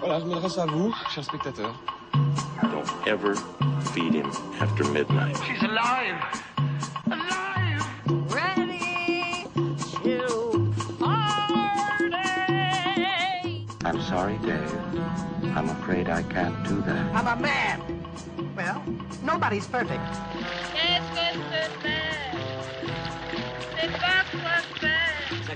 Voilà, je m'adresse à vous, chers spectateurs. Don't ever feed him after midnight. She's alive! Alive! Ready to party. I'm sorry, Dave. I'm afraid I can't do that. I'm a man. Well, nobody's perfect.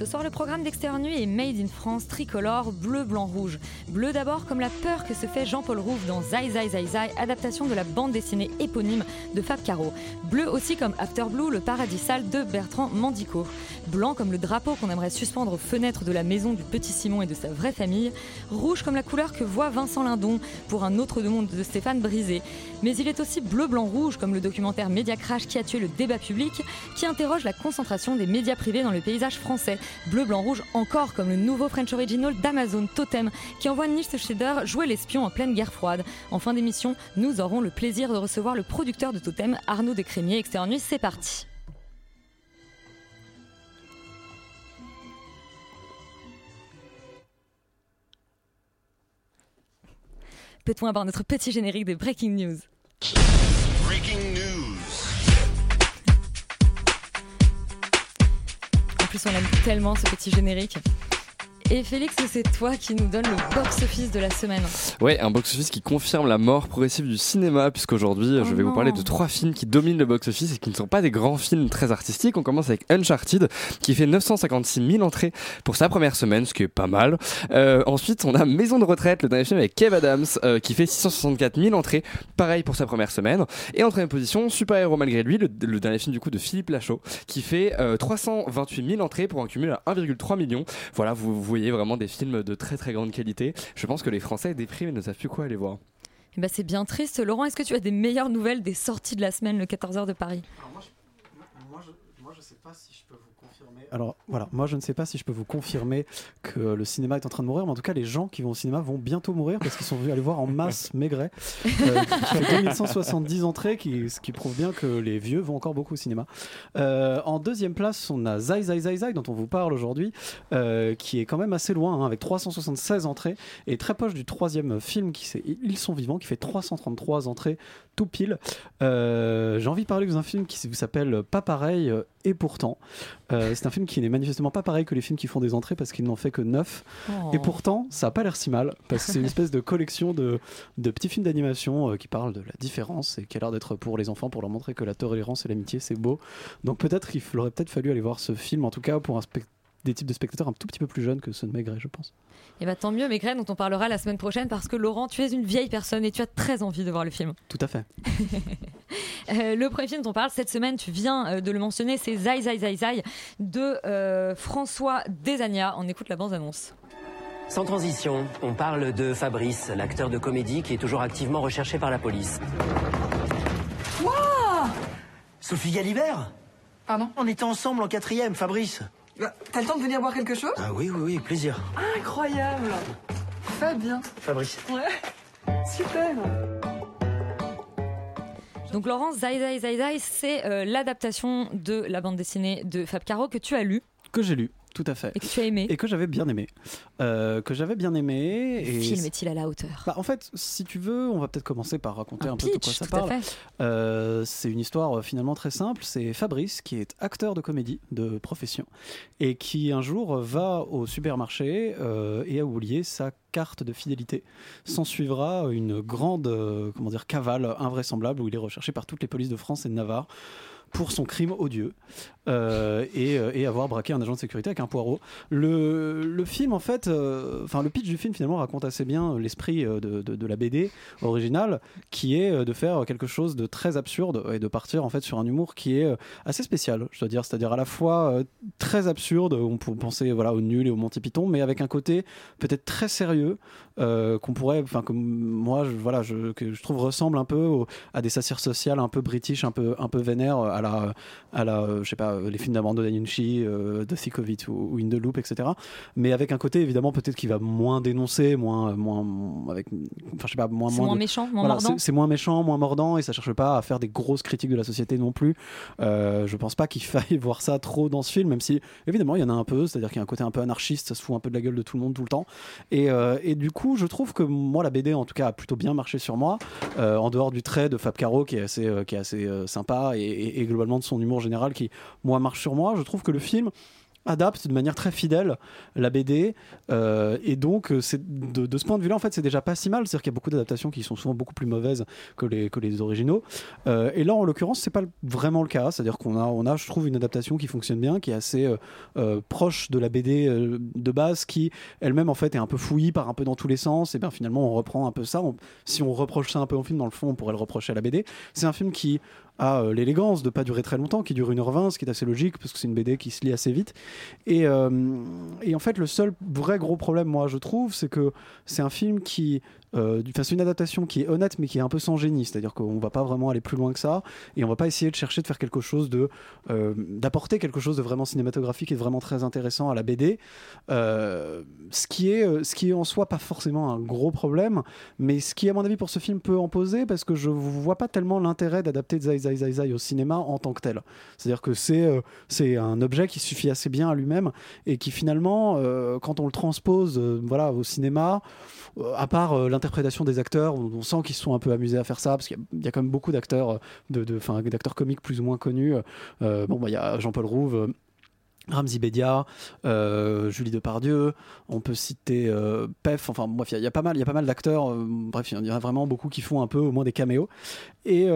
Ce soir, le programme d'externe nuit est Made in France, tricolore, bleu, blanc, rouge. Bleu d'abord comme la peur que se fait Jean-Paul Rouve dans Zai Zai Zai Zai, adaptation de la bande dessinée éponyme de Fab Caro. Bleu aussi comme After Blue, le paradis sale de Bertrand Mandico. Blanc comme le drapeau qu'on aimerait suspendre aux fenêtres de la maison du petit Simon et de sa vraie famille. Rouge comme la couleur que voit Vincent Lindon pour un autre monde de Stéphane Brisé. Mais il est aussi bleu, blanc, rouge comme le documentaire Média Crash qui a tué le débat public, qui interroge la concentration des médias privés dans le paysage français. Bleu, blanc, rouge encore comme le nouveau French Original d'Amazon Totem qui envoie Nils Scheder jouer l'espion en pleine guerre froide. En fin d'émission, nous aurons le plaisir de recevoir le producteur de Totem, Arnaud Descrémiers. Externe nuit, c'est parti. Peut-on avoir notre petit générique de Breaking News? En plus, on aime tellement ce petit générique. Et Félix, c'est toi qui nous donne le box-office de la semaine. Ouais, un box-office qui confirme la mort progressive du cinéma, puisqu'aujourd'hui, Oh je vais vous parler de trois films qui dominent le box-office et qui ne sont pas des grands films très artistiques. On commence avec Uncharted, qui fait 956 000 entrées pour sa première semaine, ce qui est pas mal. Euh, ensuite, on a Maison de retraite, le dernier film avec Kev Adams, euh, qui fait 664 000 entrées, pareil pour sa première semaine. Et en troisième position, Super Héros malgré lui, le, le dernier film du coup de Philippe Lachaud, qui fait euh, 328 000 entrées pour un cumul à 1,3 million. Voilà, vous, vous voyez vraiment des films de très très grande qualité. Je pense que les Français dépriment et ne savent plus quoi aller voir. Eh ben, c'est bien triste. Laurent, est-ce que tu as des meilleures nouvelles des sorties de la semaine, le 14h de Paris? Moi, je sais pas si je peux vous. Alors voilà, moi je ne sais pas si je peux vous confirmer que le cinéma est en train de mourir, mais en tout cas les gens qui vont au cinéma vont bientôt mourir parce qu'ils sont venus aller voir en masse Maigret, euh, qui fait 2170 entrées, qui, ce qui prouve bien que les vieux vont encore beaucoup au cinéma. Euh, en deuxième place, on a Zai Zai Zai Zai dont on vous parle aujourd'hui, euh, qui est quand même assez loin, hein, avec 376 entrées, et très proche du troisième film qui c'est Ils sont vivants, qui fait 333 entrées tout pile. Euh, J'ai envie de parler d'un film qui s'appelle Pas pareil euh, et pourtant. Euh, c'est un film qui n'est manifestement pas pareil que les films qui font des entrées parce qu'ils n'en fait que 9. Oh. Et pourtant, ça n'a pas l'air si mal parce que c'est une espèce de collection de, de petits films d'animation euh, qui parlent de la différence et qui a l'air d'être pour les enfants pour leur montrer que la tolérance et l'amitié c'est beau. Donc peut-être qu'il aurait peut-être fallu aller voir ce film, en tout cas pour un spec- des types de spectateurs un tout petit peu plus jeunes que ceux de Maigret, je pense. Eh ben, tant mieux, Maigret, dont on parlera la semaine prochaine, parce que Laurent, tu es une vieille personne et tu as très envie de voir le film. Tout à fait. Euh, le premier film dont on parle cette semaine, tu viens euh, de le mentionner, c'est Zai Zai Zai Zai de euh, François Desagna. On écoute la bande-annonce. Sans transition, on parle de Fabrice, l'acteur de comédie qui est toujours activement recherché par la police. Sophie Galibert? Pardon? On était ensemble en quatrième, Fabrice. Bah, T'as le temps de venir boire quelque chose? Ah oui, oui, oui, plaisir. Incroyable. Fabien. Fabrice. Ouais. Super. Donc Laurent, Zai Zai Zai Zai, c'est euh, l'adaptation de la bande dessinée de Fab Caro que tu as lu Que j'ai lu, tout à fait. et que tu as aimé. Et que j'avais bien aimé. Euh, que j'avais bien aimé. Le Et film est-il à la hauteur? Bah, en fait, si tu veux, on va peut-être commencer par raconter un, peu de quoi ça parle. Euh, c'est une histoire euh, finalement très simple. C'est Fabrice qui est acteur de comédie de profession et qui un jour va au supermarché euh, et a oublié sa carte de fidélité. S'en suivra une grande comment dire cavale invraisemblable où il est recherché par toutes les polices de France et de Navarre pour son crime odieux euh, et, euh, et avoir braqué un agent de sécurité avec un poireau. Le, le film, en fait, euh, enfin le pitch du film finalement raconte assez bien l'esprit de, de- la BD originale, qui est de faire quelque chose de très absurde et de partir en fait sur un humour qui est assez spécial, je dois dire, c'est-à-dire à la fois très absurde, on peut penser voilà au nul et au Monty Python, mais avec un côté peut-être très sérieux euh, qu'on pourrait, enfin que moi, je, voilà, je, que je trouve ressemble un peu au- à des satires sociales un peu british, un peu un peu vénère à la à la, euh, je sais pas, les films d'Amando Danucci, euh, de Thick of It ou, ou In the Loop, etc. Mais avec un côté évidemment peut-être qui va moins dénoncer, moins moins avec, enfin je sais pas, moins C'est moins de- méchant, moins voilà, mordant. c'est- C'est moins méchant, moins mordant et ça cherche pas à faire des grosses critiques de la société non plus. Euh, je pense pas qu'il faille voir ça trop dans ce film, même si évidemment il y en a un peu, c'est-à-dire qu'il y a un côté un peu anarchiste, ça se fout un peu de la gueule de tout le monde tout le temps. Et, euh, et du coup, je trouve que moi la BD en tout cas a plutôt bien marché sur moi, euh, en dehors du trait de Fab Caro qui est assez, euh, qui est assez euh, sympa et, globalement de son humour général qui moi marche sur moi. Je trouve que le film adapte de manière très fidèle la BD euh, et donc euh, c'est de, ce point de vue-là en fait c'est déjà pas si mal. C'est-à-dire qu'il y a beaucoup d'adaptations qui sont souvent beaucoup plus mauvaises que les, que les originaux. Euh, et là en l'occurrence c'est pas vraiment le cas. C'est-à-dire qu'on a on a je trouve une adaptation qui fonctionne bien qui est assez proche de la BD de base qui elle-même en fait est un peu fouillie par un peu dans tous les sens. Et bien finalement on reprend un peu ça. Si on reproche ça un peu au film dans le fond on pourrait le reprocher à la BD c'est un film qui a euh, l'élégance de pas durer très longtemps, qui dure 1h20, ce qui est assez logique parce que c'est une BD qui se lit assez vite. Euh, et en fait, le seul vrai gros problème, moi, je trouve, c'est que c'est un film qui. Euh, une adaptation qui est honnête mais qui est un peu sans génie, c'est-à-dire qu'on va pas vraiment aller plus loin que ça et on va pas essayer de chercher de faire quelque chose de euh, d'apporter quelque chose de vraiment cinématographique et vraiment très intéressant à la BD, euh, ce qui est euh, ce qui en soi pas forcément un gros problème, mais ce qui à mon avis pour ce film peut en poser parce que je vois pas tellement l'intérêt d'adapter Zai Zai Zai Zai au cinéma en tant que tel. C'est-à-dire que c'est c'est un objet qui suffit assez bien à lui-même et qui finalement, quand on le transpose voilà, au cinéma, à part l'interprétation des acteurs, on, sent qu'ils se sont un peu amusés à faire ça parce qu'il y a- quand même beaucoup d'acteurs euh, de, d'acteurs comiques plus ou moins connus. Euh, bon, bah, il y a Jean-Paul Rouve. euh, Ramzi Bedia, euh, Julie Depardieu, on peut citer euh, Pef, enfin bref, il y, a- pas mal, d'acteurs, bref, il y en a vraiment beaucoup qui font un peu au moins des caméos. Et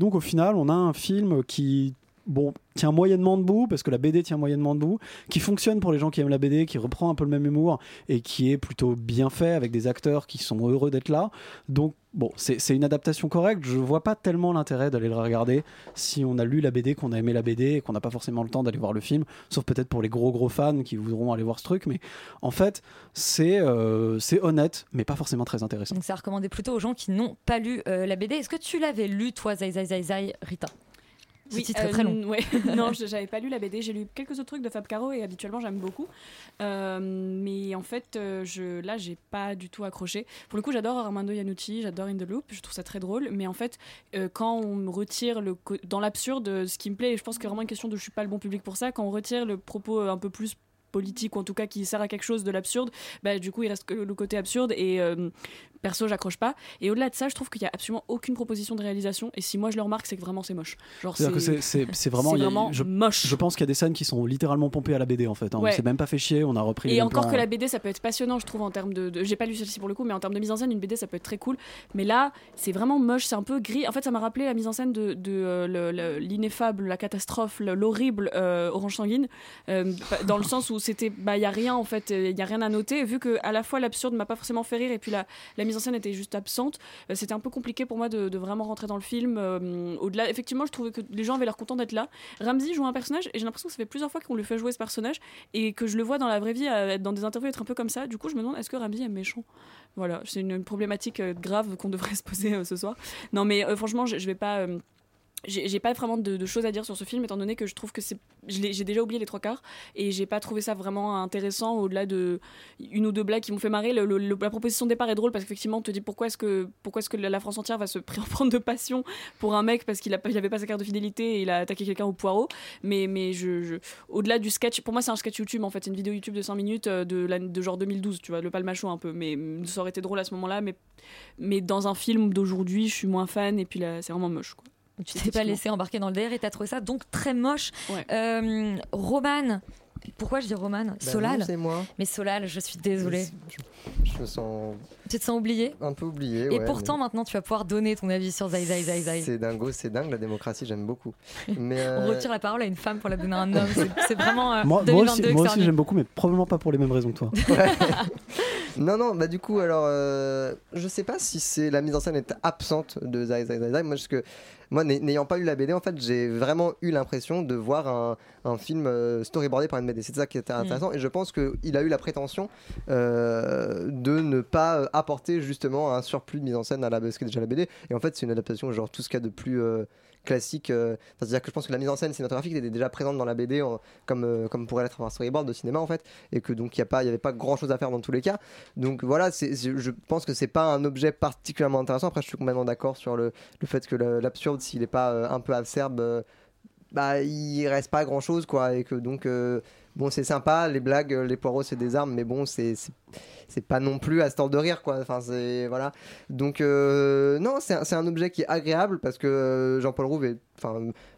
donc au final, on a un film qui bon, tient moyennement debout, parce que la BD tient moyennement debout, qui fonctionne pour les gens qui aiment la BD, qui reprend un peu le même humour, et qui est plutôt bien fait, avec des acteurs qui sont heureux d'être là. Donc, bon, c'est une adaptation correcte, je vois pas tellement l'intérêt d'aller le regarder si on a lu la BD, qu'on a aimé la BD, et qu'on n'a pas forcément le temps d'aller voir le film, sauf peut-être pour les gros gros fans qui voudront aller voir ce truc, mais en fait, c'est euh, honnête, mais pas forcément très intéressant. Donc ça recommandé plutôt aux gens qui n'ont pas lu euh, la BD. Est-ce que tu l'avais lu, toi, Zai Zai Zai Zai, Rita? Ce titre est euh, très long. ouais. non, je- j'avais pas lu la BD. J'ai lu quelques autres trucs de Fab Caro et habituellement j'aime beaucoup. Euh, mais en fait, euh, je, là, j'ai pas du tout accroché. Pour le coup, j'adore Armando Iannucci, j'adore In the Loop. Je trouve ça très drôle. Mais en fait, euh, quand on me retire le dans l'absurde, ce qui me plaît, et je pense que c'est vraiment une question de je suis pas le bon public pour ça, quand on retire le propos un peu plus politique ou en tout cas qui sert à quelque chose de l'absurde bah du coup il reste que le côté absurde et euh, perso j'accroche pas et au-delà de ça je trouve qu'il y a absolument aucune proposition de réalisation et si moi je le remarque c'est que vraiment c'est moche genre c'est- vraiment, a- vraiment je, moche Je pense qu'il y a des scènes qui sont littéralement pompées à la BD en fait. hein. Ouais. On s'est même pas fait chier, on a repris Et encore plans. que la BD, ça peut être passionnant, je trouve, en termes de. de- J'ai pas lu celle-ci pour le coup, mais en termes de mise en scène, une BD, ça peut être très cool. Mais là, c'est vraiment moche, c'est un peu gris. En fait, ça m'a rappelé la mise en scène de, de, euh, le- le- l'ineffable, la catastrophe, le- l'horrible euh, Orange Sanguine, euh, dans le sens où c'était. Bah, il y a rien, en fait, il y a rien à noter. Vu que à la fois l'absurde m'a pas forcément fait rire, et puis la, mise en scène était juste absente, euh, c'était un peu compliqué pour moi de, vraiment rentrer dans le film. euh, Au-delà, effectivement, je trouvais que les gens avaient l'air contents d'être là. Ramsey joue un personnage, et j'ai l'impression que ça fait plusieurs fois qu'on lui fait jouer ce personnage, et que je le vois dans la vraie vie, être dans des interviews, être un peu comme ça. Du coup, je me demande, est-ce que Ramsey est méchant? Voilà, c'est une, problématique euh, grave qu'on devrait se poser euh, ce soir. Non, mais euh, franchement, je, je vais pas. J'ai pas vraiment de, choses à dire sur ce film étant donné que je trouve que c'est j'ai déjà oublié les trois quarts et j'ai pas trouvé ça vraiment intéressant au-delà de une ou deux blagues qui m'ont fait marrer. La proposition de départ est drôle parce qu'effectivement on te dit pourquoi est-ce que pourquoi est-ce que la France entière va se pr- prendre de passion pour un mec parce qu'il il avait pas sa carte de fidélité et il a attaqué quelqu'un au poireau. Mais mais je, au-delà du sketch pour moi c'est un sketch YouTube en fait. Une vidéo YouTube de 5 minutes euh, de, genre 2012 tu vois le palmacho un peu. Mais ça aurait été drôle à ce moment-là mais mais dans un film d'aujourd'hui je suis moins fan et puis là c'est vraiment moche quoi Tu t'es pas laissé embarquer dans le DR et t'as trouvé ça donc très moche. Ouais. Euh, Roman, Pourquoi je dis Roman? Bah Solal non, c'est moi. Mais Solal, je suis désolée. Je me sens Tu te sens oublié un peu oublié. Et ouais, pourtant, mais maintenant, tu vas pouvoir donner ton avis sur Zai Zai Zai Zai. C'est dingo, c'est dingue, la démocratie, j'aime beaucoup. Mais, On euh, retire la parole à une femme pour la donner à un homme. C'est- vraiment euh, Moi, moi 2022 aussi, que moi aussi revenu. j'aime beaucoup, mais probablement pas pour les mêmes raisons que toi. Non, non, bah du coup, alors, euh, je sais pas si c'est la mise en scène est absente de Zai Zai Zai Zai. Moi, parce que, moi n'ay- n'ayant pas lu la BD, en fait, j'ai vraiment eu l'impression de voir un, un film euh, storyboardé par une BD. C'est ça qui était intéressant. Et je pense qu'il a eu la prétention euh, de ne pas euh, apporter justement un surplus de mise en scène à la, ce qui est déjà la BD. Et en fait, c'est une adaptation, genre tout ce qu'il y a de plus. euh, classique euh, c'est-à-dire que je pense que la mise en scène cinématographique était déjà présente dans la BD comme, euh, comme pourrait l'être un storyboard de cinéma en fait et que donc il n'y avait pas grand chose à faire dans tous les cas. Donc voilà je pense que c'est pas un objet particulièrement intéressant. Après je suis complètement d'accord sur le, le fait que l'absurde s'il n'est pas euh, un peu euh, bah il reste pas grand chose quoi et que donc bon c'est sympa les blagues euh, les poireaux c'est des armes mais bon c'est pas non plus à ce temps de rire quoi enfin c'est voilà donc euh, non c'est un, objet qui est agréable parce que euh, Jean-Paul Rouve est-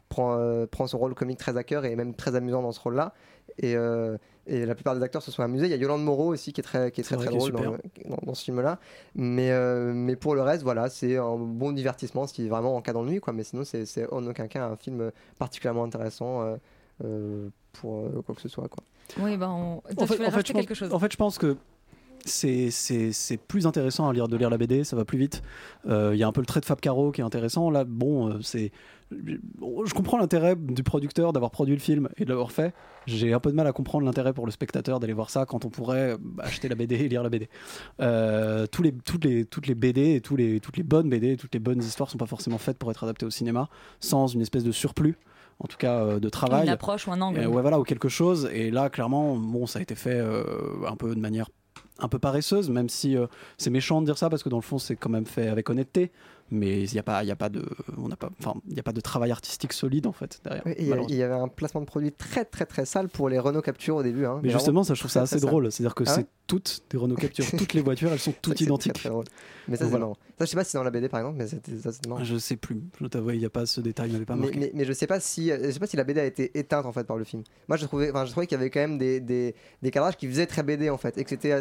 prend euh, prend son rôle comique très à cœur et est même très amusant dans ce rôle là et euh, et la plupart des acteurs se sont amusés. Il y a Yolande Moreau aussi qui est très, qui est très, très drôle dans, ce film-là. Mais, euh, mais pour le reste, voilà, c'est un bon divertissement, ce qui est vraiment en cas d'ennui, quoi. Mais sinon, c'est en aucun cas un film particulièrement intéressant euh, pour euh, quoi que ce soit, quoi. Oui, ben, on... Toi, en tu fait, en fait, je pense, quelque chose. en fait, je pense que c'est plus intéressant à lire de lire la BD, ça va plus vite. Euh, Il y a un peu le trait de Fab Caro qui est intéressant. Là, bon, euh, c'est. Je comprends l'intérêt du producteur d'avoir produit le film et de l'avoir fait. J'ai un peu de mal à comprendre l'intérêt pour le spectateur d'aller voir ça quand on pourrait bah, acheter la BD et lire la BD. Euh, tous les, toutes, les, toutes les BD et tous les, toutes les bonnes BD, toutes les bonnes histoires sont pas forcément faites pour être adaptées au cinéma sans une espèce de surplus, en tout cas euh, de travail. Une approche ou un angle. Ouais, voilà, ou quelque chose. Et là, clairement, bon, ça a été fait euh, un peu de manière un peu paresseuse, même si euh, c'est méchant de dire ça parce que dans le fond, c'est quand même fait avec honnêteté. Mais il n'y a pas, il y a pas de, on n'a pas, enfin, il y a pas de travail artistique solide en fait derrière. Oui, il y avait un placement de produit très très très sale pour les Renault Capture au début. hein. Mais justement, ça, je trouve ça assez drôle. C'est-à-dire que Ah ouais c'est toutes des Renault Capture, toutes les voitures, elles sont toutes identiques. très, très drôle. Mais ça, c'est voilà. marrant. Ça, je sais pas si c'est dans la BD par exemple, mais c'était- ça, c'était marrant. Je sais plus. Je t'avoue, il n'y a pas ce détail, il m'avait pas mais, marqué. mais, mais je sais pas si je sais pas si la BD a été éteinte en fait par le film. Moi je trouvais enfin je trouvais qu'il y avait quand même des, des, des cadrages qui faisaient très BD en fait et que c'était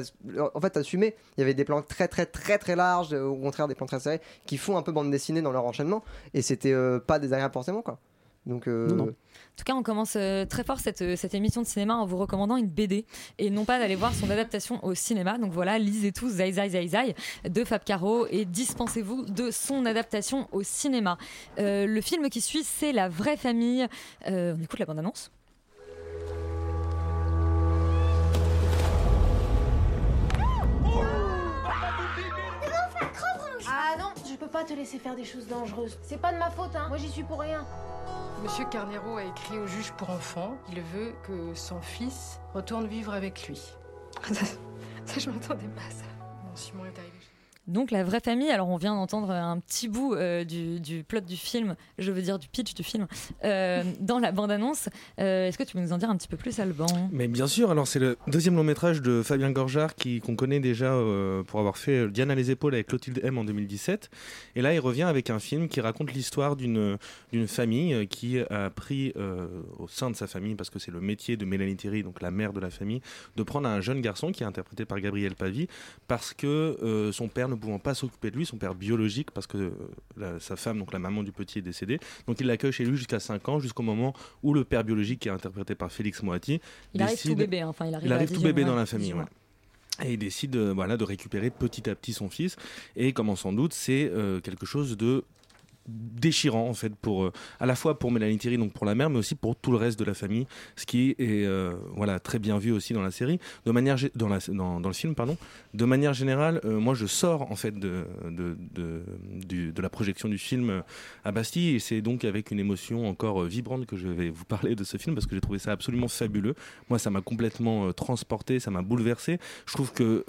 en fait assumé. Il y avait des plans très très très très larges au contraire des plans très serrés qui font un peu bande dessinée dans leur enchaînement et c'était euh, pas désagréable forcément quoi. Donc euh, En tout cas, on commence euh, très fort cette, euh, cette émission de cinéma en vous recommandant une BD et non pas d'aller voir son adaptation au cinéma. Donc voilà, lisez tous Zai Zai Zai Zai de Fab Caro et dispensez-vous de son adaptation au cinéma. Euh, le film qui suit, c'est La vraie famille. Euh, on écoute la bande-annonce. Pas te laisser faire des choses dangereuses. C'est pas de ma faute, hein. Moi, j'y suis pour rien. Monsieur Carnero a écrit au juge pour enfants. Il veut que son fils retourne vivre avec lui. Ça, ça, je m'attendais pas à ça. Bon, Simon est arrivé. Donc la vraie famille, alors on vient d'entendre un petit bout euh, du, du plot du film, je veux dire du pitch du film, euh, dans la bande-annonce. Euh, Est-ce que tu peux nous en dire un petit peu plus, Alban? Mais bien sûr, alors c'est le deuxième long métrage de Fabien Gorjard qui qu'on connaît déjà euh, pour avoir fait euh, Diane à les épaules avec Clotilde M en 2017. Et là, il revient avec un film qui raconte l'histoire d'une famille euh, qui a pris euh, au sein de sa famille, parce que c'est le métier de Mélanie Thierry, donc la mère de la famille, de prendre un jeune garçon qui est interprété par Gabriel Pavie, parce que euh, son père ne pouvant pas s'occuper de lui, son père biologique, parce que euh, la- sa femme, donc la maman du petit, est décédée. Donc il l'accueille chez lui jusqu'à 5 ans, jusqu'au moment où le père biologique, qui est interprété par Félix Moati, Il arrive décide- tout bébé, hein. enfin il arrive, il arrive tout 18 bébé dans la famille. 18 mois. ouais. Et il décide euh, voilà, de récupérer petit à petit son fils. Et comme sans doute, c'est euh, quelque chose de déchirant en fait pour euh, à la fois pour Mélanie Thierry donc pour la mère mais aussi pour tout le reste de la famille ce qui est euh, voilà très bien vu aussi dans la série. De manière dans, le film pardon. De manière générale euh, moi je sors en fait de de, de, de la projection du film à Bastille et c'est donc avec une émotion encore vibrante que je vais vous parler de ce film parce que j'ai trouvé ça absolument fabuleux. Moi ça m'a complètement transporté ça m'a bouleversé. Je trouve que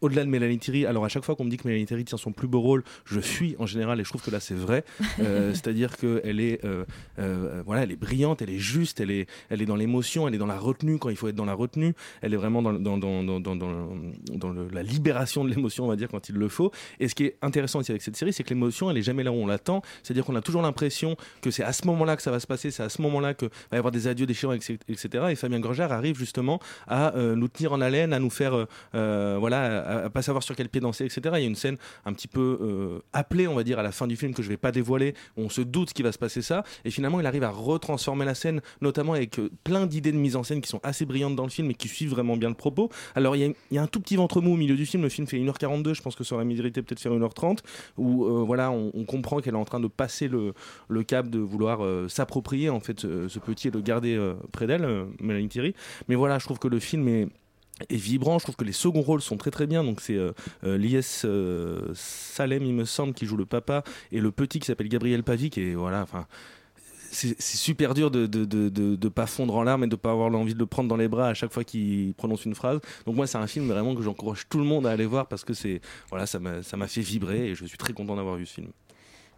au-delà de Mélanie Thierry alors à chaque fois qu'on me dit que Mélanie Thierry tient son plus beau rôle je fuis en général et je trouve que là c'est vrai C'est-à-dire qu'elle est, euh, euh, voilà, elle est brillante, elle est juste, elle est, elle est dans l'émotion, elle est dans la retenue quand il faut être dans la retenue. Elle est vraiment dans, dans, dans, dans, la libération de l'émotion, on va dire, quand il le faut. Et ce qui est intéressant aussi avec cette série, c'est que l'émotion, elle est jamais là où on l'attend. C'est-à-dire qu'on a toujours l'impression que c'est à ce moment-là que ça va se passer, c'est à ce moment-là que va y avoir des adieux déchirants, etc. Et Fabien Gorgère arrive justement à euh, nous tenir en haleine, à nous faire, euh, euh, voilà, à, pas savoir sur quel pied danser, etc. Il y a une scène un petit peu euh, appelée, on va dire, à la fin du film que je vais pas dévoiler. On se doute qu'il va se passer ça, et finalement, il arrive à retransformer la scène, notamment avec euh, plein d'idées de mise en scène qui sont assez brillantes dans le film et qui suivent vraiment bien le propos. Alors, il y, a- un tout petit ventre mou au milieu du film. Le film fait 1h42, je pense que ça aurait mérité peut-être faire 1h30, où euh, voilà, on, comprend qu'elle est en train de passer le, cap de vouloir euh, s'approprier en fait ce, petit et le garder près d'elle, Mélanie Thierry. Mais voilà, je trouve que le film est est vibrant, je trouve que les seconds rôles sont très très bien. Donc c'est euh, euh, Lies euh, Salem, il me semble, qui joue le papa, et le petit qui s'appelle Gabriel Pavic. Et voilà, enfin, c'est super dur de de, de, de- pas fondre en larmes et de pas avoir l'envie de le prendre dans les bras à chaque fois qu'il prononce une phrase. Donc moi, c'est un film vraiment que j'encourage tout le monde à aller voir parce que c'est voilà, ça m'a fait vibrer et je suis très content d'avoir vu ce film.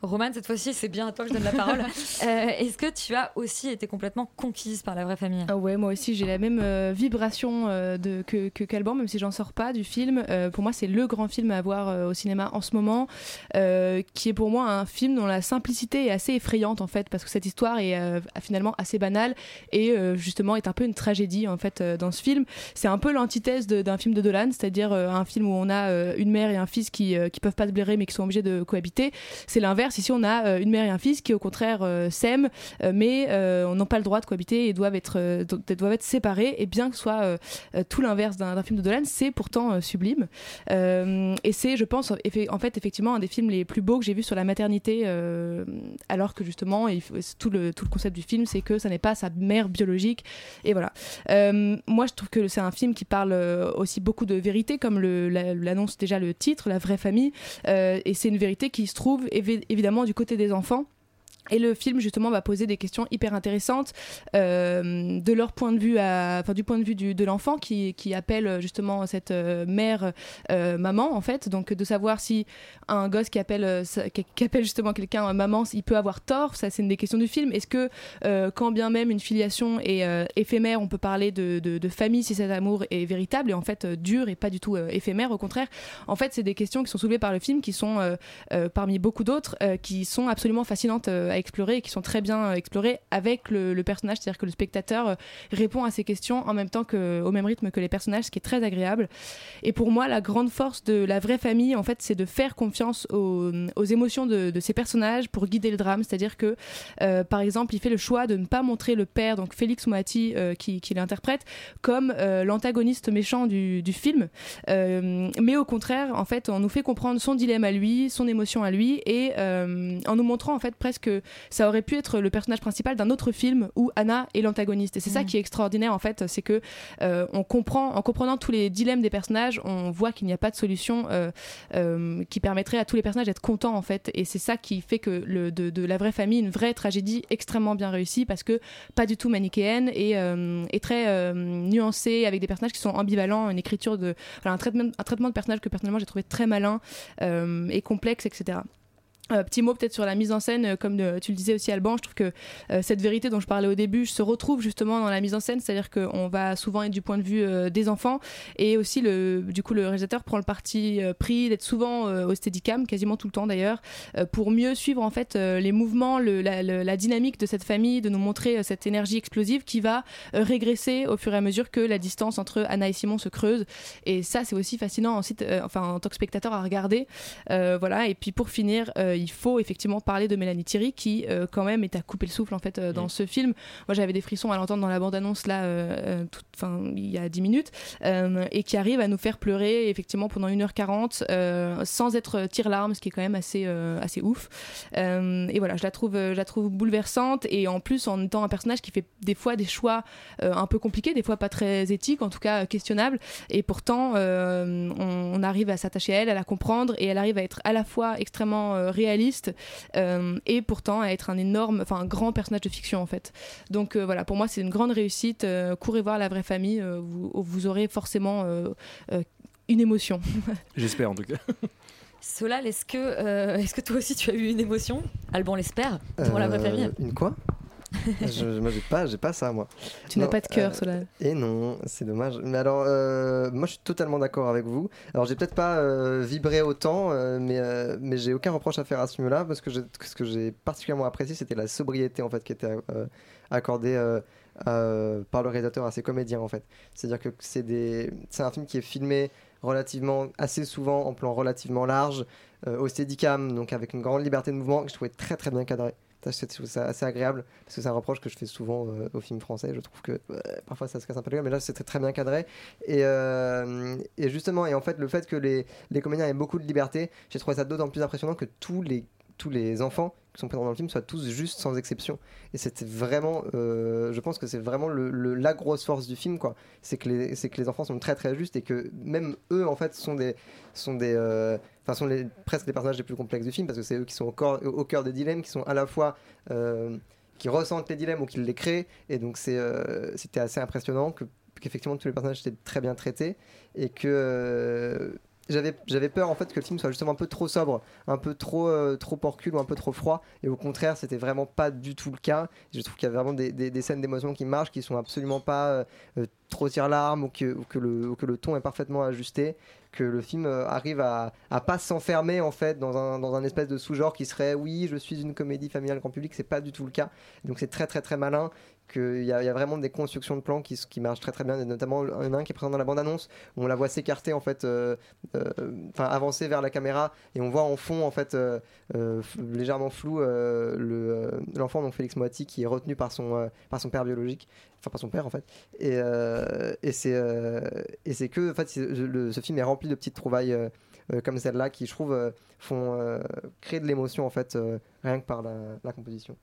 Roman, cette fois-ci, c'est bien à toi que je donne la parole. Euh, Est-ce que tu as aussi été complètement conquise par la vraie famille? Ah ouais, moi aussi j'ai la même euh, vibration euh, de, que, que Calban, même si j'en sors pas du film. Pour moi, c'est le grand film à voir au cinéma en ce moment, qui est pour moi un film dont la simplicité est assez effrayante en fait, parce que cette histoire est finalement assez banale et justement est un peu une tragédie en fait dans ce film. C'est un peu l'antithèse d'un film de Dolan, c'est-à-dire un film où on a une mère et un fils qui, qui peuvent pas se blairer mais qui sont obligés de cohabiter. C'est l'inverse. Ici, on a euh, une mère et un fils qui, au contraire, euh, s'aiment, euh, mais euh, n'ont pas le droit de cohabiter et doivent être, do- doivent être séparés. Et bien que ce soit tout l'inverse d'un film de Dolan, c'est pourtant sublime. Et c'est, je pense, en fait, effectivement, un des films les plus beaux que j'ai vu sur la maternité, alors que justement, tout, le, tout le concept du film, c'est que ça n'est pas sa mère biologique. Et voilà. Moi, je trouve que c'est un film qui parle aussi beaucoup de vérité, comme l'annonce déjà le titre, La vraie famille. Et c'est une vérité qui se trouve évidemment du côté des enfants. Et le film justement va poser des questions hyper intéressantes euh, de leur point de vue, enfin du point de vue de l'enfant qui, qui appelle justement cette euh, mère euh, maman en fait. Donc de savoir si un gosse qui appelle, euh, qui, appelle justement quelqu'un euh, maman, il peut avoir tort. Ça c'est une des questions du film. Est-ce que euh, quand bien même une filiation est euh, éphémère, on peut parler de, de- famille si cet amour est véritable et en fait euh, dur et pas du tout euh, éphémère. Au contraire, en fait c'est des questions qui sont soulevées par le film qui sont euh, euh, parmi beaucoup d'autres euh, qui sont absolument fascinantes euh, à explorer et qui sont très bien euh, explorées avec le, personnage, c'est-à-dire que le spectateur euh, répond à ces questions en même temps que au même rythme que les personnages, ce qui est très agréable. Et pour moi, la grande force de la vraie famille, en fait, c'est de faire confiance aux, émotions de, ces personnages pour guider le drame. C'est-à-dire que, euh, par exemple, il fait le choix de ne pas montrer le père, donc Félix Moati, euh, qui, l'interprète, comme euh, l'antagoniste méchant du, du film. Euh, mais au contraire, en fait, on nous fait comprendre son dilemme à lui, son émotion à lui, et euh, en nous montrant en fait presque ça aurait pu être le personnage principal d'un autre film où Anna est l'antagoniste. Et c'est ça Mm. qui est extraordinaire en fait, c'est que euh, on comprend, en comprenant tous les dilemmes des personnages, on voit qu'il n'y a pas de solution euh, euh, qui permettrait à tous les personnages d'être contents en fait. Et c'est ça qui fait que le, de, de la vraie famille, une vraie tragédie extrêmement bien réussie parce que pas du tout manichéenne et, et très nuancée avec des personnages qui sont ambivalents, une écriture de, un traitement, un traitement de personnage que personnellement j'ai trouvé très malin et complexe, etc. Euh, petit mot peut-être sur la mise en scène, euh, comme euh, tu le disais aussi Alban, je trouve que euh, cette vérité dont je parlais au début se retrouve justement dans la mise en scène, c'est-à-dire qu'on va souvent être du point de vue des enfants et aussi le, du coup le réalisateur prend le parti pris d'être souvent au steadicam, quasiment tout le temps d'ailleurs, pour mieux suivre en fait les mouvements, la, dynamique de cette famille, de nous montrer cette énergie explosive qui va régresser au fur et à mesure que la distance entre Anna et Simon se creuse. Et ça c'est aussi fascinant ensuite, enfin en tant que spectateur à regarder, voilà et puis pour finir il faut effectivement parler de Mélanie Thierry qui euh, quand même est à couper le souffle en fait euh, dans ce film. Moi j'avais des frissons à l'entendre dans la bande-annonce là, euh, euh, enfin il y a 10 minutes, euh, et qui arrive à nous faire pleurer effectivement pendant 1h40 euh, sans être tire-larme, ce qui est quand même assez, euh, assez ouf. Euh, et voilà, je la, trouve, je la trouve bouleversante et en plus en étant un personnage qui fait des fois des choix euh, un peu compliqués, des fois pas très éthiques, en tout cas euh, questionnables, et pourtant euh, on, on arrive à s'attacher à elle, à la comprendre et elle arrive à être à la fois extrêmement euh, réaliste euh, et pourtant à être un énorme, enfin un grand personnage de fiction en fait. Donc euh, voilà, pour moi c'est une grande réussite. Euh, courez voir la vraie famille, euh, vous, vous aurez forcément euh, euh, une émotion. J'espère en tout cas. Solal, est-ce que, euh, est-ce que toi aussi tu as eu une émotion? Alban l'espère, pour la vraie famille Une quoi? je, Moi, j'ai pas, j'ai pas ça, moi. Tu n'as pas de cœur, euh, Solal. Et non, c'est dommage. Mais alors, euh, moi, je suis totalement d'accord avec vous. Alors, j'ai peut-être pas euh, vibré autant, euh, mais, euh, mais j'ai aucun reproche à faire à ce film-là, parce que ce que j'ai particulièrement apprécié, c'était la sobriété, en fait, qui était euh, accordée euh, euh, par le réalisateur à ses comédiens, en fait. C'est-à-dire que c'est des... c'est un film qui est filmé relativement, assez souvent, en plan relativement large, euh, au steadicam, donc avec une grande liberté de mouvement, que je trouvais très très bien cadré. Ça assez agréable, parce que c'est un reproche que je fais souvent euh, aux films français. Je trouve que parfois ça se casse un peu les gueule, mais là c'était très bien cadré. Et, euh, et justement, et en fait, le fait que les, les comédiens aient beaucoup de liberté, j'ai trouvé ça d'autant plus impressionnant que tous les, tous les enfants qui sont présents dans le film soient tous justes sans exception. Et c'était vraiment, euh, je pense que c'est vraiment le, la grosse force du film, quoi. C'est que, les, c'est que les enfants sont très très justes et que même eux, en fait, sont des. Sont des euh, Enfin, sont presque les personnages les plus complexes du film parce que c'est eux qui sont au, au cœur des dilemmes, qui sont à la fois euh, qui ressentent les dilemmes ou qui les créent. Et donc c'était assez impressionnant que, qu'effectivement tous les personnages étaient très bien traités et que j'avais, j'avais peur en fait que le film soit justement un peu trop sobre, un peu trop, euh, trop porcule ou un peu trop froid. Et au contraire, c'était vraiment pas du tout le cas. Je trouve qu'il y a vraiment des, des- scènes d'émotion qui marchent, qui sont absolument pas euh, euh, trop tire-larme ou que, ou, que le, que le ton est parfaitement ajusté que le film arrive à, à pas s'enfermer en fait dans un, dans un espèce de sous-genre qui serait oui je suis une comédie familiale grand public c'est pas du tout le cas donc c'est très très très malin qu'il y, a- vraiment des constructions de plans qui, marchent très très bien. Et notamment a un qui est présent dans la bande annonce où on la voit s'écarter en fait euh, euh, enfin avancer vers la caméra et on voit en fond en fait euh, légèrement flou le, l'enfant donc Félix Moati qui est retenu par son, par son père biologique enfin par son père en fait. Et, c'est et que en fait ce film est rempli de petites trouvailles comme celle-là qui je trouve font créer de l'émotion en fait rien que par la composition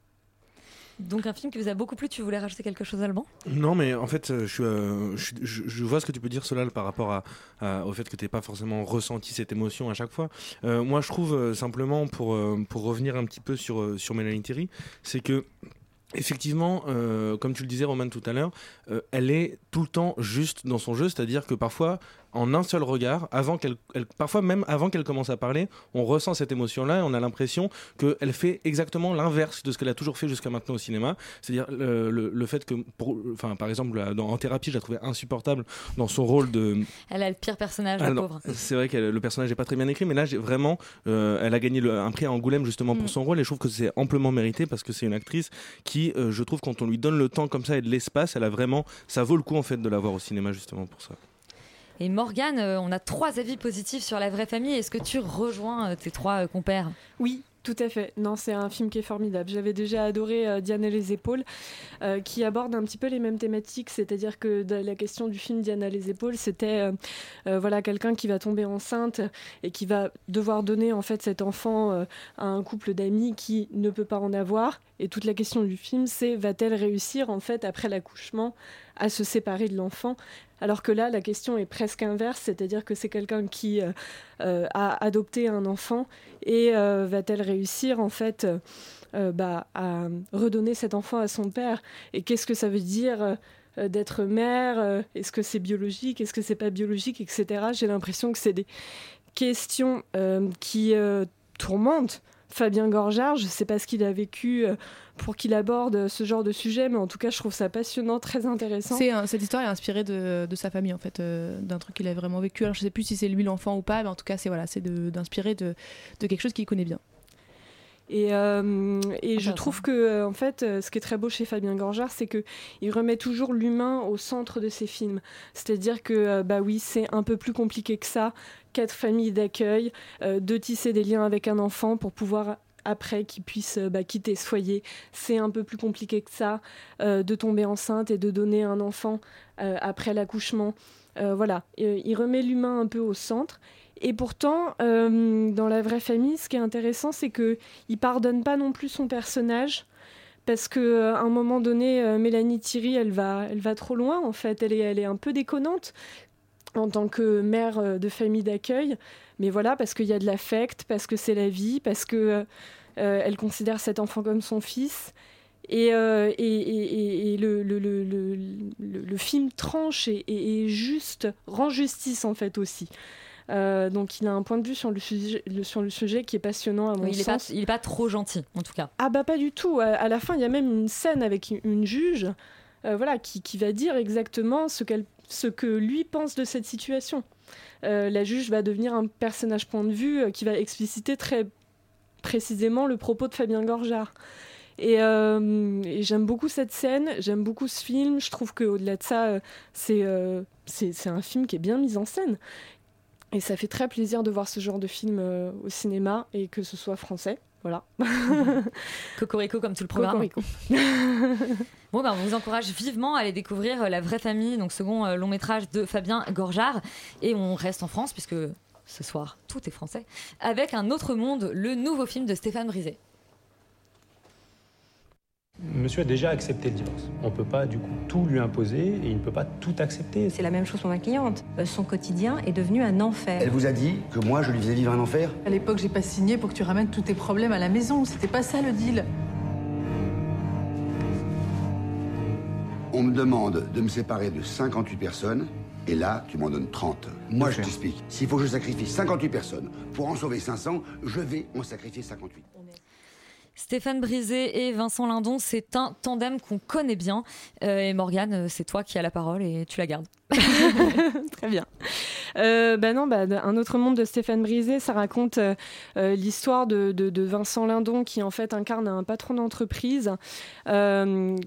Donc un film qui vous a beaucoup plu, tu voulais rajouter quelque chose Alban? Non, mais en fait, euh, euh, je, vois ce que tu peux dire, Solal, par rapport au fait que tu n'aies pas forcément ressenti cette émotion à chaque fois. Euh, moi, je trouve simplement, pour, pour revenir un petit peu sur, sur Mélanie Thierry, c'est que. Effectivement, comme tu le disais Roman tout à l'heure, elle est tout le temps juste dans son jeu, c'est-à-dire que parfois, en un seul regard, avant qu'elle, elle- parfois même avant qu'elle commence à parler, on ressent cette émotion-là et on a l'impression qu'elle fait exactement l'inverse de ce qu'elle a toujours fait jusqu'à maintenant au cinéma, c'est-à-dire le, le- le fait que, pour, enfin, par exemple, dans, en thérapie, je la trouvais insupportable dans son rôle de, Elle a le pire personnage, ah la pauvre. C'est vrai que le personnage n'est pas très bien écrit, mais là, vraiment, euh, elle a gagné le- un prix à Angoulême justement pour Mm. son rôle, et je trouve que c'est amplement mérité parce que c'est une actrice qui, euh, je trouve, quand on lui donne le temps comme ça et de l'espace, elle a vraiment, ça vaut le coup en fait de la voir au cinéma justement pour ça. Et Morgane, euh, on a trois avis positifs sur La Vraie Famille. Est-ce que tu rejoins euh, tes trois euh, compères? Oui, tout à fait. Non, c'est un film qui est formidable. J'avais déjà adoré euh, Diane et les épaules, qui aborde un petit peu les mêmes thématiques, c'est-à-dire que la question du film Diane à les épaules, c'était voilà quelqu'un qui va tomber enceinte et qui va devoir donner en fait cet enfant à un couple d'amis qui ne peut pas en avoir. Et toute la question du film, c'est va-t-elle réussir en fait après l'accouchement? À se séparer de l'enfant. Alors que là, la question est presque inverse, c'est-à-dire que c'est quelqu'un qui euh, euh, a adopté un enfant et euh, va-t-elle réussir en fait bah, à redonner cet enfant à son père? Et qu'est-ce que ça veut dire d'être mère? Est-ce que c'est biologique? Est-ce que c'est pas biologique? Etc. J'ai l'impression que c'est des questions qui tourmentent Fabien Gorjard. Je ne sais pas ce qu'il a vécu euh, pour qu'il aborde ce genre de sujet, mais en tout cas, je trouve ça passionnant, très intéressant. C'est un- cette histoire est inspirée de, de sa famille en fait, euh, d'un truc qu'il a vraiment vécu. Alors je sais plus si c'est lui l'enfant ou pas, mais en tout cas c'est voilà, de- d'inspirer de, de quelque chose qu'il connaît bien. Et, euh, et je trouve que, en fait, ce qui est très beau chez Fabien Gorjard, c'est que il remet toujours l'humain au centre de ses films. C'est-à-dire que, bah oui, c'est un peu plus compliqué que ça. Quatre familles d'accueil, euh, de tisser des liens avec un enfant pour pouvoir après qu'il puisse euh, bah, quitter ce foyer. C'est un peu plus compliqué que ça, euh, de tomber enceinte et de donner un enfant après l'accouchement. Voilà, il remet l'humain un peu au centre. Et pourtant, dans la vraie famille, ce qui est intéressant, c'est que il pardonne pas non plus son personnage. Parce que un moment donné, Mélanie Thierry, elle va, elle va trop loin en fait. Elle est, elle est un peu déconnante en tant que mère euh, de famille d'accueil. Mais voilà, parce qu'il y a de l'affect, parce que c'est la vie, parce que euh, euh, elle considère cet enfant comme son fils. Et, euh, et, et- et- le, le, le, le, film tranche et, juste, rend justice en fait aussi Euh, donc il a un point de vue sur le sujet, le- sur le sujet qui est passionnant à mon il est pas, sens. il est pas trop gentil, en tout cas. Ah bah pas du tout. À, à la fin, il y a même une scène avec une- une juge, euh, voilà, qui, qui va dire exactement ce qu'elle, ce que lui pense de cette situation. Euh, la juge va devenir un personnage point de vue euh, qui va expliciter très précisément le propos de Fabien Gorjard. Et, euh, et j'aime beaucoup cette scène, j'aime beaucoup ce film. Je trouve qu'au-delà de ça, c'est, un film qui est bien mis en scène. Et ça fait très plaisir de voir ce genre de film au cinéma et que ce soit français. Voilà. Cocorico comme tout le programme. Cocorico. Bon, ben, on vous encourage vivement à aller découvrir euh, La vraie famille, donc second euh, long métrage de Fabien Gorjard. Et on reste en France, puisque ce soir, tout est français, avec Un autre monde, le nouveau film de Stéphane Brisé. Monsieur a déjà accepté le divorce. On ne peut pas du coup tout lui imposer et il ne peut pas tout accepter. C'est la même chose pour ma cliente. Euh, Son quotidien est devenu un enfer. Elle vous a dit que moi je lui faisais vivre un enfer? À l'époque, j'ai pas signé pour que tu ramènes tous tes problèmes à la maison. C'était pas ça le deal. On me demande de me séparer de 58 personnes et là tu m'en donnes 30. Moi je t'explique. S'il faut que je sacrifie 58 personnes pour en sauver 500, je vais en sacrifier 58. Stéphane Brisé et Vincent Lindon, c'est un tandem qu'on connaît bien. Euh, et Morgane, euh, c'est toi qui as la parole et tu la gardes. Très bien. Euh, bah non, bah, un autre monde de Stéphane Brisé, ça raconte euh, euh, l'histoire de, Vincent Lindon qui en fait incarne un patron d'entreprise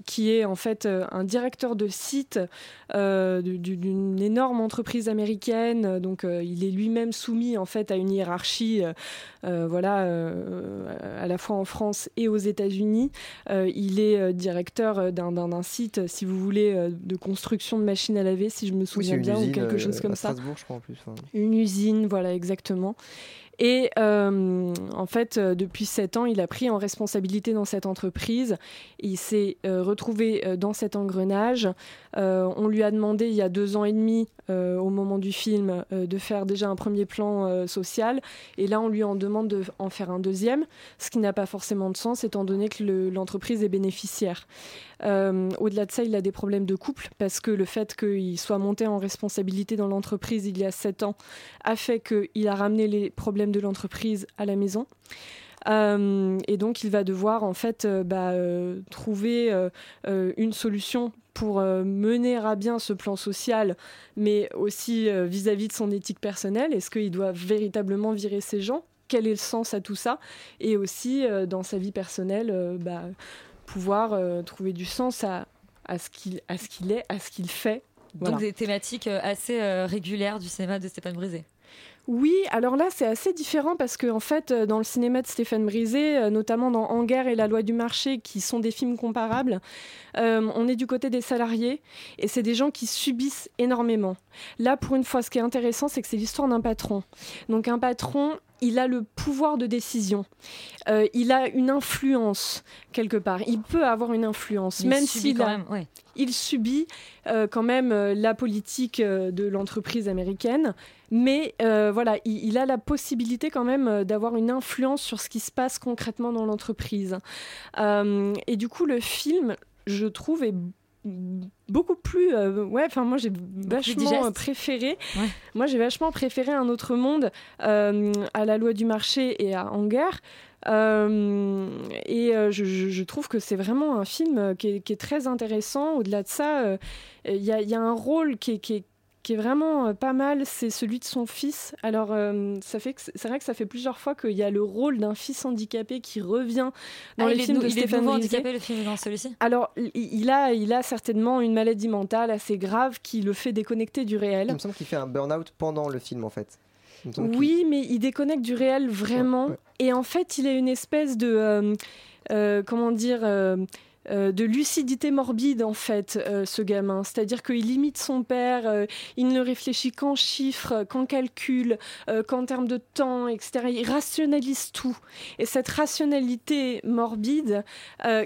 qui est en fait un directeur de site du- du- d'une énorme entreprise américaine. Donc il est lui-même soumis en fait à une hiérarchie, voilà, à la fois en France et aux États-Unis. Il est directeur d'un- site, si vous voulez, de construction de machines à laver, si je me souviens bien, usine ou quelque euh, chose comme à ça. Strasbourg, je crois en plus. enfin. Une usine, voilà, exactement. Et euh, en fait, euh, depuis sept ans, il a pris en responsabilité dans cette entreprise. Il s'est euh, retrouvé dans cet engrenage. On lui a demandé il y a deux ans et demi, au moment du film, de faire déjà un premier plan social. Et là, on lui en demande d'en faire un deuxième, ce qui n'a pas forcément de sens, étant donné que le- l'entreprise est bénéficiaire. Au-delà de ça, il a des problèmes de couple parce que le fait qu'il soit monté en responsabilité dans l'entreprise il y a sept ans a fait qu'il a ramené les problèmes de l'entreprise à la maison. Euh, et donc, il va devoir en fait euh, bah, euh, trouver une solution pour mener à bien ce plan social, mais aussi vis-à-vis de son éthique personnelle. Est-ce qu'il doit véritablement virer ces gens? Quel est le sens à tout ça? Et aussi, dans sa vie personnelle, bah, pouvoir trouver du sens à, à ce qu'il est, à ce qu'il fait. Voilà. Donc des thématiques assez régulières du cinéma de Stéphane Brisé. Oui, alors là, c'est assez différent parce que, en fait, euh, dans le cinéma de Stéphane Brisé, euh, notamment dans Hangar et La loi du marché, qui sont des films comparables, euh, on est du côté des salariés et c'est des gens qui subissent énormément. Là, pour une fois, ce qui est intéressant, c'est que c'est l'histoire d'un patron. Donc, un patron, il a le pouvoir de décision. Euh, il a une influence quelque part. Il peut avoir une influence, Mais même s'il a- ouais. il subit euh, quand même euh, la politique de l'entreprise américaine, mais euh, voilà, il, il a la possibilité quand même euh, d'avoir une influence sur ce qui se passe concrètement dans l'entreprise. Euh, et du coup, le film, je trouve, est beaucoup plus euh, ouais enfin moi j'ai vachement préféré moi j'ai vachement préféré un autre monde euh, à la loi du marché et à Hangar euh, et je, trouve que c'est vraiment un film qui est, qui est très intéressant. Au-delà de ça, il y, a- il y a un rôle qui est, qui est- qui est vraiment euh, pas mal, c'est celui de son fils. Alors, euh, ça fait que c'est vrai que ça fait plusieurs fois qu'il y a le rôle d'un fils handicapé qui revient dans Ah, les il est films de il est Stéphane nouveau Brisé. handicapé le film dans celui-ci? Alors, il- a, il a certainement une maladie mentale assez grave qui le fait déconnecter du réel. Il me semble qu'il fait un burn-out pendant le film en fait. Oui, mais il déconnecte du réel vraiment. Et en fait, il a une espèce de. euh, euh, comment dire euh, euh, de lucidité morbide en fait euh, ce gamin. C'est-à-dire qu'il imite son père euh, il ne réfléchit qu'en chiffres qu'en calculs qu'en termes de temps etc il rationalise tout. Et cette rationalité morbide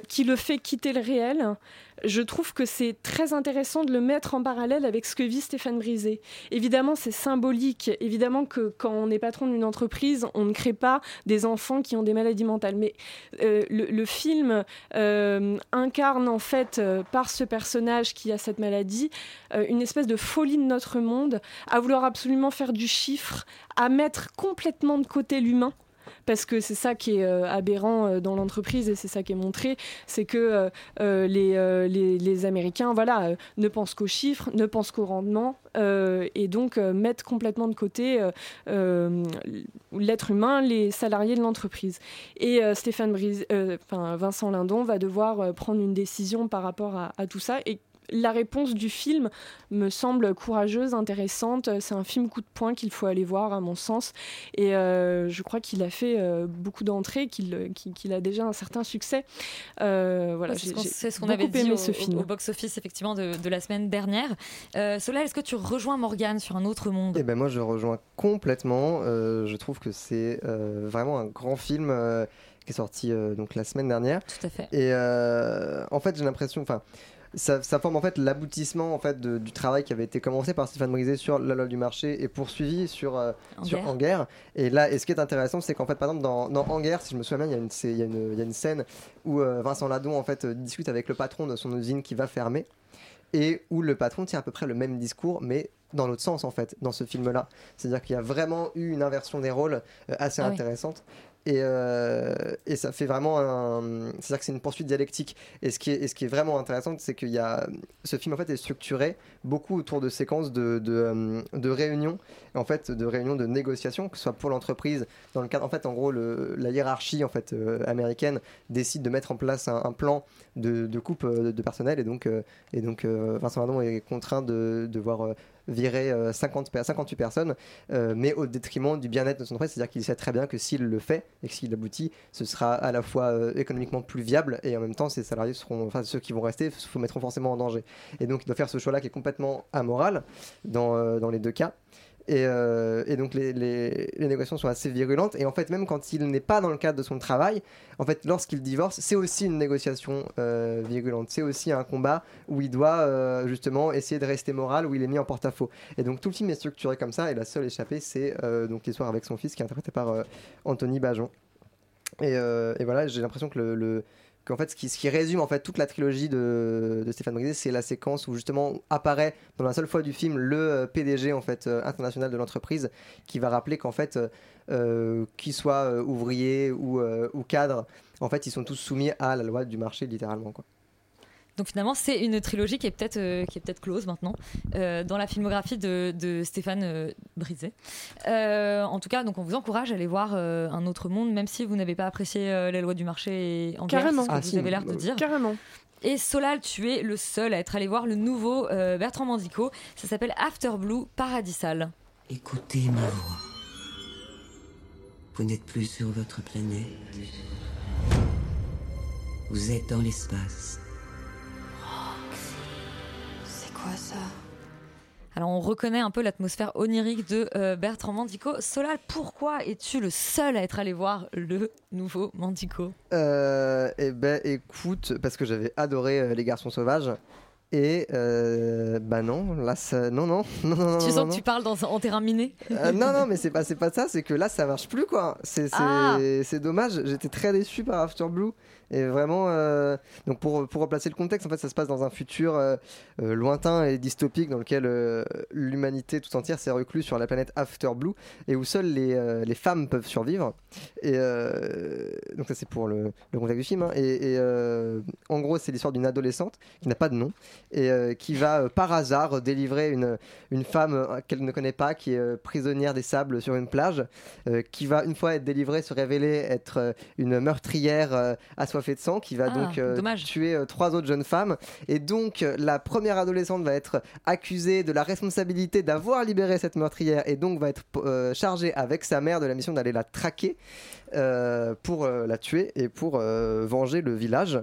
qui le fait quitter le réel je trouve que c'est très intéressant de le mettre en parallèle avec ce que vit Stéphane Brisé. Évidemment, c'est symbolique. Évidemment que quand on est patron d'une entreprise, on ne crée pas des enfants qui ont des maladies mentales. Mais euh, le, film euh, incarne en fait, euh, par ce personnage qui a cette maladie, une espèce de folie de notre monde, à vouloir absolument faire du chiffre, à mettre complètement de côté l'humain parce que c'est ça qui est euh, aberrant euh, dans l'entreprise et c'est ça qui est montré, c'est que euh, les, les, Américains voilà, ne pensent qu'aux chiffres, ne pensent qu'au rendement et donc mettent complètement de côté l'être humain, les salariés de l'entreprise. Et Stéphane Brise, Vincent Lindon va devoir prendre une décision par rapport à, tout ça la réponse du film me semble courageuse, intéressante. C'est un film coup de poing qu'il faut aller voir, à mon sens. Et euh, je crois qu'il a fait euh, beaucoup d'entrées, qu'il a déjà un certain succès. Euh, voilà, c'est ce qu'on- j'ai c'est ce qu'on beaucoup avait dit aimé au, ce film. au box-office effectivement de, de la semaine dernière. Euh, Solal, est-ce que tu rejoins Morgane sur un autre monde? Eh ben moi je rejoins complètement. Euh, je trouve que c'est euh, vraiment un grand film euh, qui est sorti euh, donc la semaine dernière. Tout à fait. Et euh, en fait j'ai l'impression, enfin ça, ça forme en fait l'aboutissement en fait de- du travail qui avait été commencé par Stéphane Brisé sur la loi du marché et poursuivi sur euh, En sur guerre. En guerre. Et là, et ce qui est intéressant, c'est qu'en fait, par exemple, dans, dans En guerre, si je me souviens bien, il y a une, c'est- y y a scène où euh, Vincent Ladon en fait euh, discute avec le patron de son usine qui va fermer et où le patron tient à peu près le même discours, mais dans l'autre sens en fait, dans ce film-là. C'est-à-dire qu'il y a vraiment eu une inversion des rôles euh, assez Ah intéressante. Et, euh, et ça fait vraiment un. C'est-à-dire que c'est une poursuite dialectique. Et ce qui est, vraiment intéressant, c'est qu'il y a. Ce film, en fait, est structuré beaucoup autour de séquences de, euh, réunions, en fait, de réunions de négociations, que ce soit pour l'entreprise, dans le cadre. En fait, en gros, la hiérarchie en fait, euh, américaine décide de mettre en place un, plan de, coupe de personnel. Et donc, et donc Vincent Lindon est contraint de devoir. Virer euh, 50, pe- 58 personnes, euh, mais au détriment du bien-être de son entreprise. C'est-à-dire qu'il sait très bien que s'il le fait et que s'il aboutit, ce sera à la fois euh, économiquement plus viable et en même temps, ses salariés seront, ceux qui vont rester, se mettront forcément en danger. Et donc, il doit faire ce choix-là qui est complètement amoral dans, euh, dans les deux cas. Et, euh, et donc les, négociations sont assez virulentes. Et en fait, même quand il n'est pas dans le cadre de son travail, en fait, lorsqu'il divorce, c'est aussi une négociation euh, virulente. C'est aussi un combat où il doit euh, justement essayer de rester moral, où il est mis en porte-à-faux. Et donc tout le film est structuré comme ça. Et la seule échappée, c'est donc l'histoire avec son fils, qui est interprété par Anthony Bajon. Et, voilà, j'ai l'impression que le- qu'en fait, ce qui, résume en fait toute la trilogie de, Stéphane Brisé, c'est la séquence où justement apparaît dans la seule fois du film le euh, PDG en fait euh, international de l'entreprise, qui va rappeler qu'en fait, euh, qu'ils soient ouvriers ou, ou cadres, en fait, ils sont tous soumis à la loi du marché littéralement. Quoi. Donc finalement, c'est une trilogie qui est peut-être euh, qui est peut-être close maintenant euh, dans la filmographie de, de Stéphane euh, Brisé. Euh, en tout cas, donc on vous encourage à aller voir euh, un autre monde, même si vous n'avez pas apprécié euh, les lois du marché et en Carrément. ce que Ah, vous si, avez l'air de dire. Carrément. Et Solal, tu es le seul à être allé voir le nouveau euh, Bertrand Mandico. Ça s'appelle After Blue Paradisal. Écoutez ma voix. Vous n'êtes plus sur votre planète. Vous êtes dans l'espace. Quoi ça Alors on reconnaît un peu l'atmosphère onirique de euh, Bertrand Mandico. Solal, pourquoi es-tu le seul à être allé voir le nouveau Mandico Euh, eh ben, écoute, parce que j'avais adoré euh, Les Garçons Sauvages. Et euh, bah non, là, ça, non, non, non, non, Tu non, sens non. que tu parles dans, en terrain miné? Euh, non, non, mais c'est pas, c'est pas ça, c'est que là, ça marche plus, quoi. C'est, Ah. c'est dommage. J'étais très déçu par After Blue. Et vraiment, euh, donc pour, pour replacer le contexte, en fait, ça se passe dans un futur euh, euh, lointain et dystopique dans lequel l'humanité tout entière s'est reclue sur la planète After Blue et où seules les, les femmes peuvent survivre. Et donc ça, c'est pour le, le contexte du film. hein. Et, en gros, c'est l'histoire d'une adolescente qui n'a pas de nom et qui va par hasard délivrer une, une femme qu'elle ne connaît pas, qui est prisonnière des sables sur une plage, qui va une fois être délivrée se révéler être une meurtrière euh, assoiffée de sang, qui va Ah, donc euh, tuer euh, trois autres jeunes femmes. Et donc euh, la première adolescente va être accusée de la responsabilité d'avoir libéré cette meurtrière et donc va être chargée avec sa mère de la mission d'aller la traquer. Euh, pour euh, la tuer et pour euh, venger le village.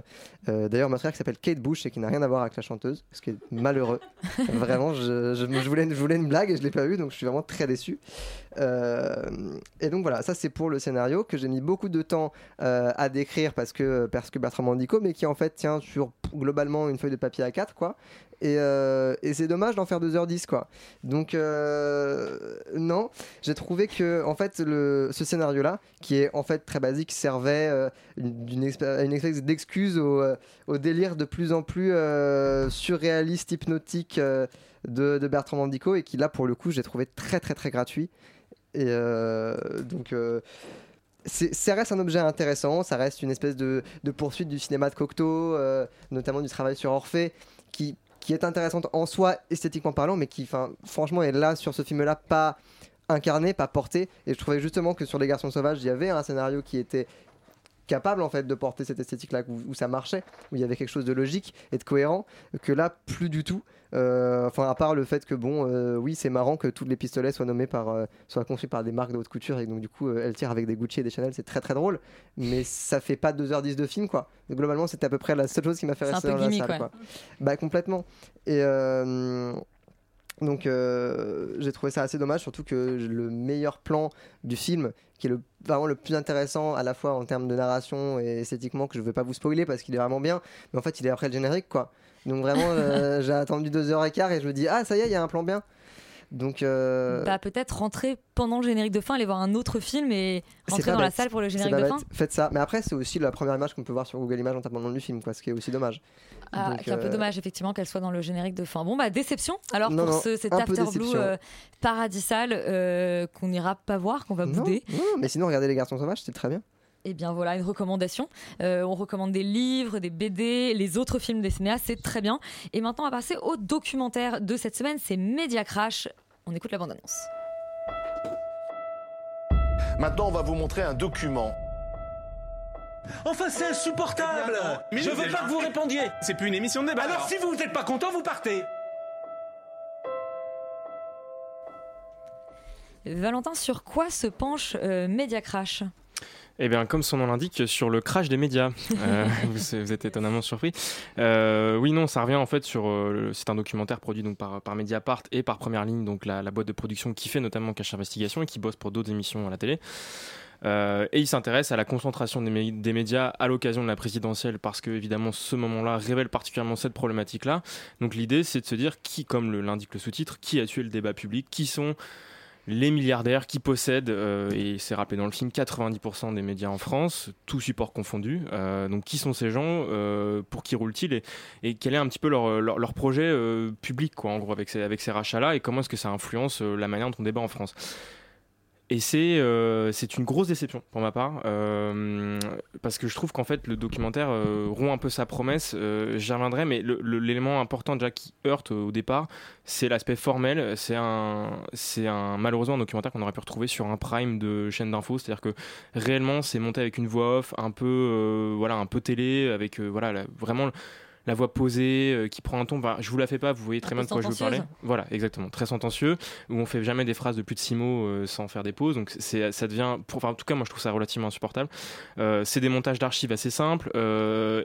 D'ailleurs, meurtrière qui s'appelle Kate Bush et qui n'a rien à voir avec la chanteuse, ce qui est malheureux. vraiment, je, je- je voulais, je voulais une blague et je l'ai pas eu, donc je suis vraiment très déçu. Et donc voilà, ça c'est pour le scénario que j'ai mis beaucoup de temps à décrire parce que, parce que Bertrand Mandico, mais qui en fait tient sur globalement une feuille de papier à 4 quoi. Et, euh, et c'est dommage d'en faire 2h10 quoi. Donc euh, non, j'ai trouvé que en fait le, ce scénario là, qui est en fait très basique, servait euh, une- une espèce d'excuse au, euh, au délire de plus en plus surréaliste, hypnotique de, de Bertrand Mandico et qui là pour le coup j'ai trouvé très très très gratuit. Et donc ça reste un objet intéressant, ça reste une espèce de, de poursuite du cinéma de Cocteau, notamment du travail sur Orphée, qui, qui est intéressante en soi, esthétiquement parlant, mais qui, franchement, est là sur ce film-là, pas incarné, pas porté. Et je trouvais justement que sur Les Garçons Sauvages, il y avait un scénario qui était capable en fait de porter cette esthétique là où, où ça marchait où il y avait quelque chose de logique et de cohérent que là plus du tout Euh, enfin à part le fait que bon euh, oui c'est marrant que tous les pistolets soient nommés par euh, soient conçus par des marques de haute couture et donc du coup euh, elle tire avec des Gucci et des Chanel c'est très très drôle mais ça fait pas 2h10 de film quoi globalement c'était à peu près la seule chose qui m'a fait rester dans la salle ouais. quoi. bah complètement et donc euh, j'ai trouvé ça assez dommage, surtout que le meilleur plan du film, qui est le, vraiment le plus intéressant à la fois en termes de narration et esthétiquement, que je ne vais pas vous spoiler parce qu'il est vraiment bien, mais en fait il est après le générique quoi. Donc vraiment euh, j'ai attendu deux heures et quart et je me dis ah ça y est il y a un plan bien. Donc euh, Bah, peut-être rentrer pendant le générique de fin, aller voir un autre film et c'est rentrer dans la salle pour le C'est générique de bête. fin. Faites ça, mais après c'est aussi la première image qu'on peut voir sur Google Images en tapant le nom du film, quoi, ce qui est aussi dommage. Ah, Donc, qui est un peu euh, dommage effectivement qu'elle soit dans le générique de fin. Bon bah déception. Alors Non, pour non, ce, cet After Blue euh, paradisal qu'on n'ira pas voir, qu'on va Non, bouder. non, mais sinon regardez les garçons sauvages, c'était très bien. Et bien voilà une recommandation. Euh, on recommande des livres, des BD, les autres films des cinéastes, c'est très bien. Et maintenant on va passer au documentaire de cette semaine, c'est Media Crash. On écoute la bande-annonce. Maintenant, on va vous montrer un document. Enfin, c'est insupportable Eh non. Je veux pas que vous répondiez C'est plus une émission de débat. Alors, si vous n'êtes pas content, vous partez Valentin, sur quoi se penche euh, Media Crash? Eh bien, comme son nom l'indique, sur le crash des médias. Euh, vous, vous êtes étonnamment surpris. Euh, oui, non, ça revient en fait sur. euh, c'est un documentaire produit donc par, par Mediapart et par Première Ligne, donc la, la boîte de production qui fait notamment Cache Investigation et qui bosse pour d'autres émissions à la télé. Euh, et il s'intéresse à la concentration des, mé- des médias à l'occasion de la présidentielle parce que évidemment ce moment-là révèle particulièrement cette problématique-là. Donc l'idée c'est de se dire qui, comme le- l'indique le sous-titre, qui a tué le débat public, qui sont les milliardaires qui possèdent, euh, et c'est rappelé dans le film, 90% des médias en France, tout support confondu. Euh, donc qui sont ces gens euh, Pour qui roulent-ils et, et quel est un petit peu leur, projet public, quoi, en gros, avec ces, avec ces rachats-là, et comment est-ce que ça influence la manière dont on débat en France? Et c'est euh, c'est une grosse déception pour ma part, euh, parce que je trouve qu'en fait le documentaire euh, rompt un peu sa promesse. Euh, J'y reviendrai, mais l'élément important déjà qui heurte au départ, c'est l'aspect formel. C'est un, un malheureusement un documentaire qu'on aurait pu retrouver sur un prime de chaîne d'info, c'est-à-dire que réellement c'est monté avec une voix off, un peu euh, voilà, un peu télé, avec euh, voilà vraiment la voix posée euh, qui prend un ton. Enfin, je vous la fais pas, vous voyez très bien de quoi je veux parler. Voilà, exactement, très sentencieux, où on fait jamais des phrases de plus de six mots euh, sans faire des pauses. Donc c'est, ça devient, pour, enfin, en tout cas, moi je trouve ça relativement insupportable. Euh, c'est des montages d'archives assez simples,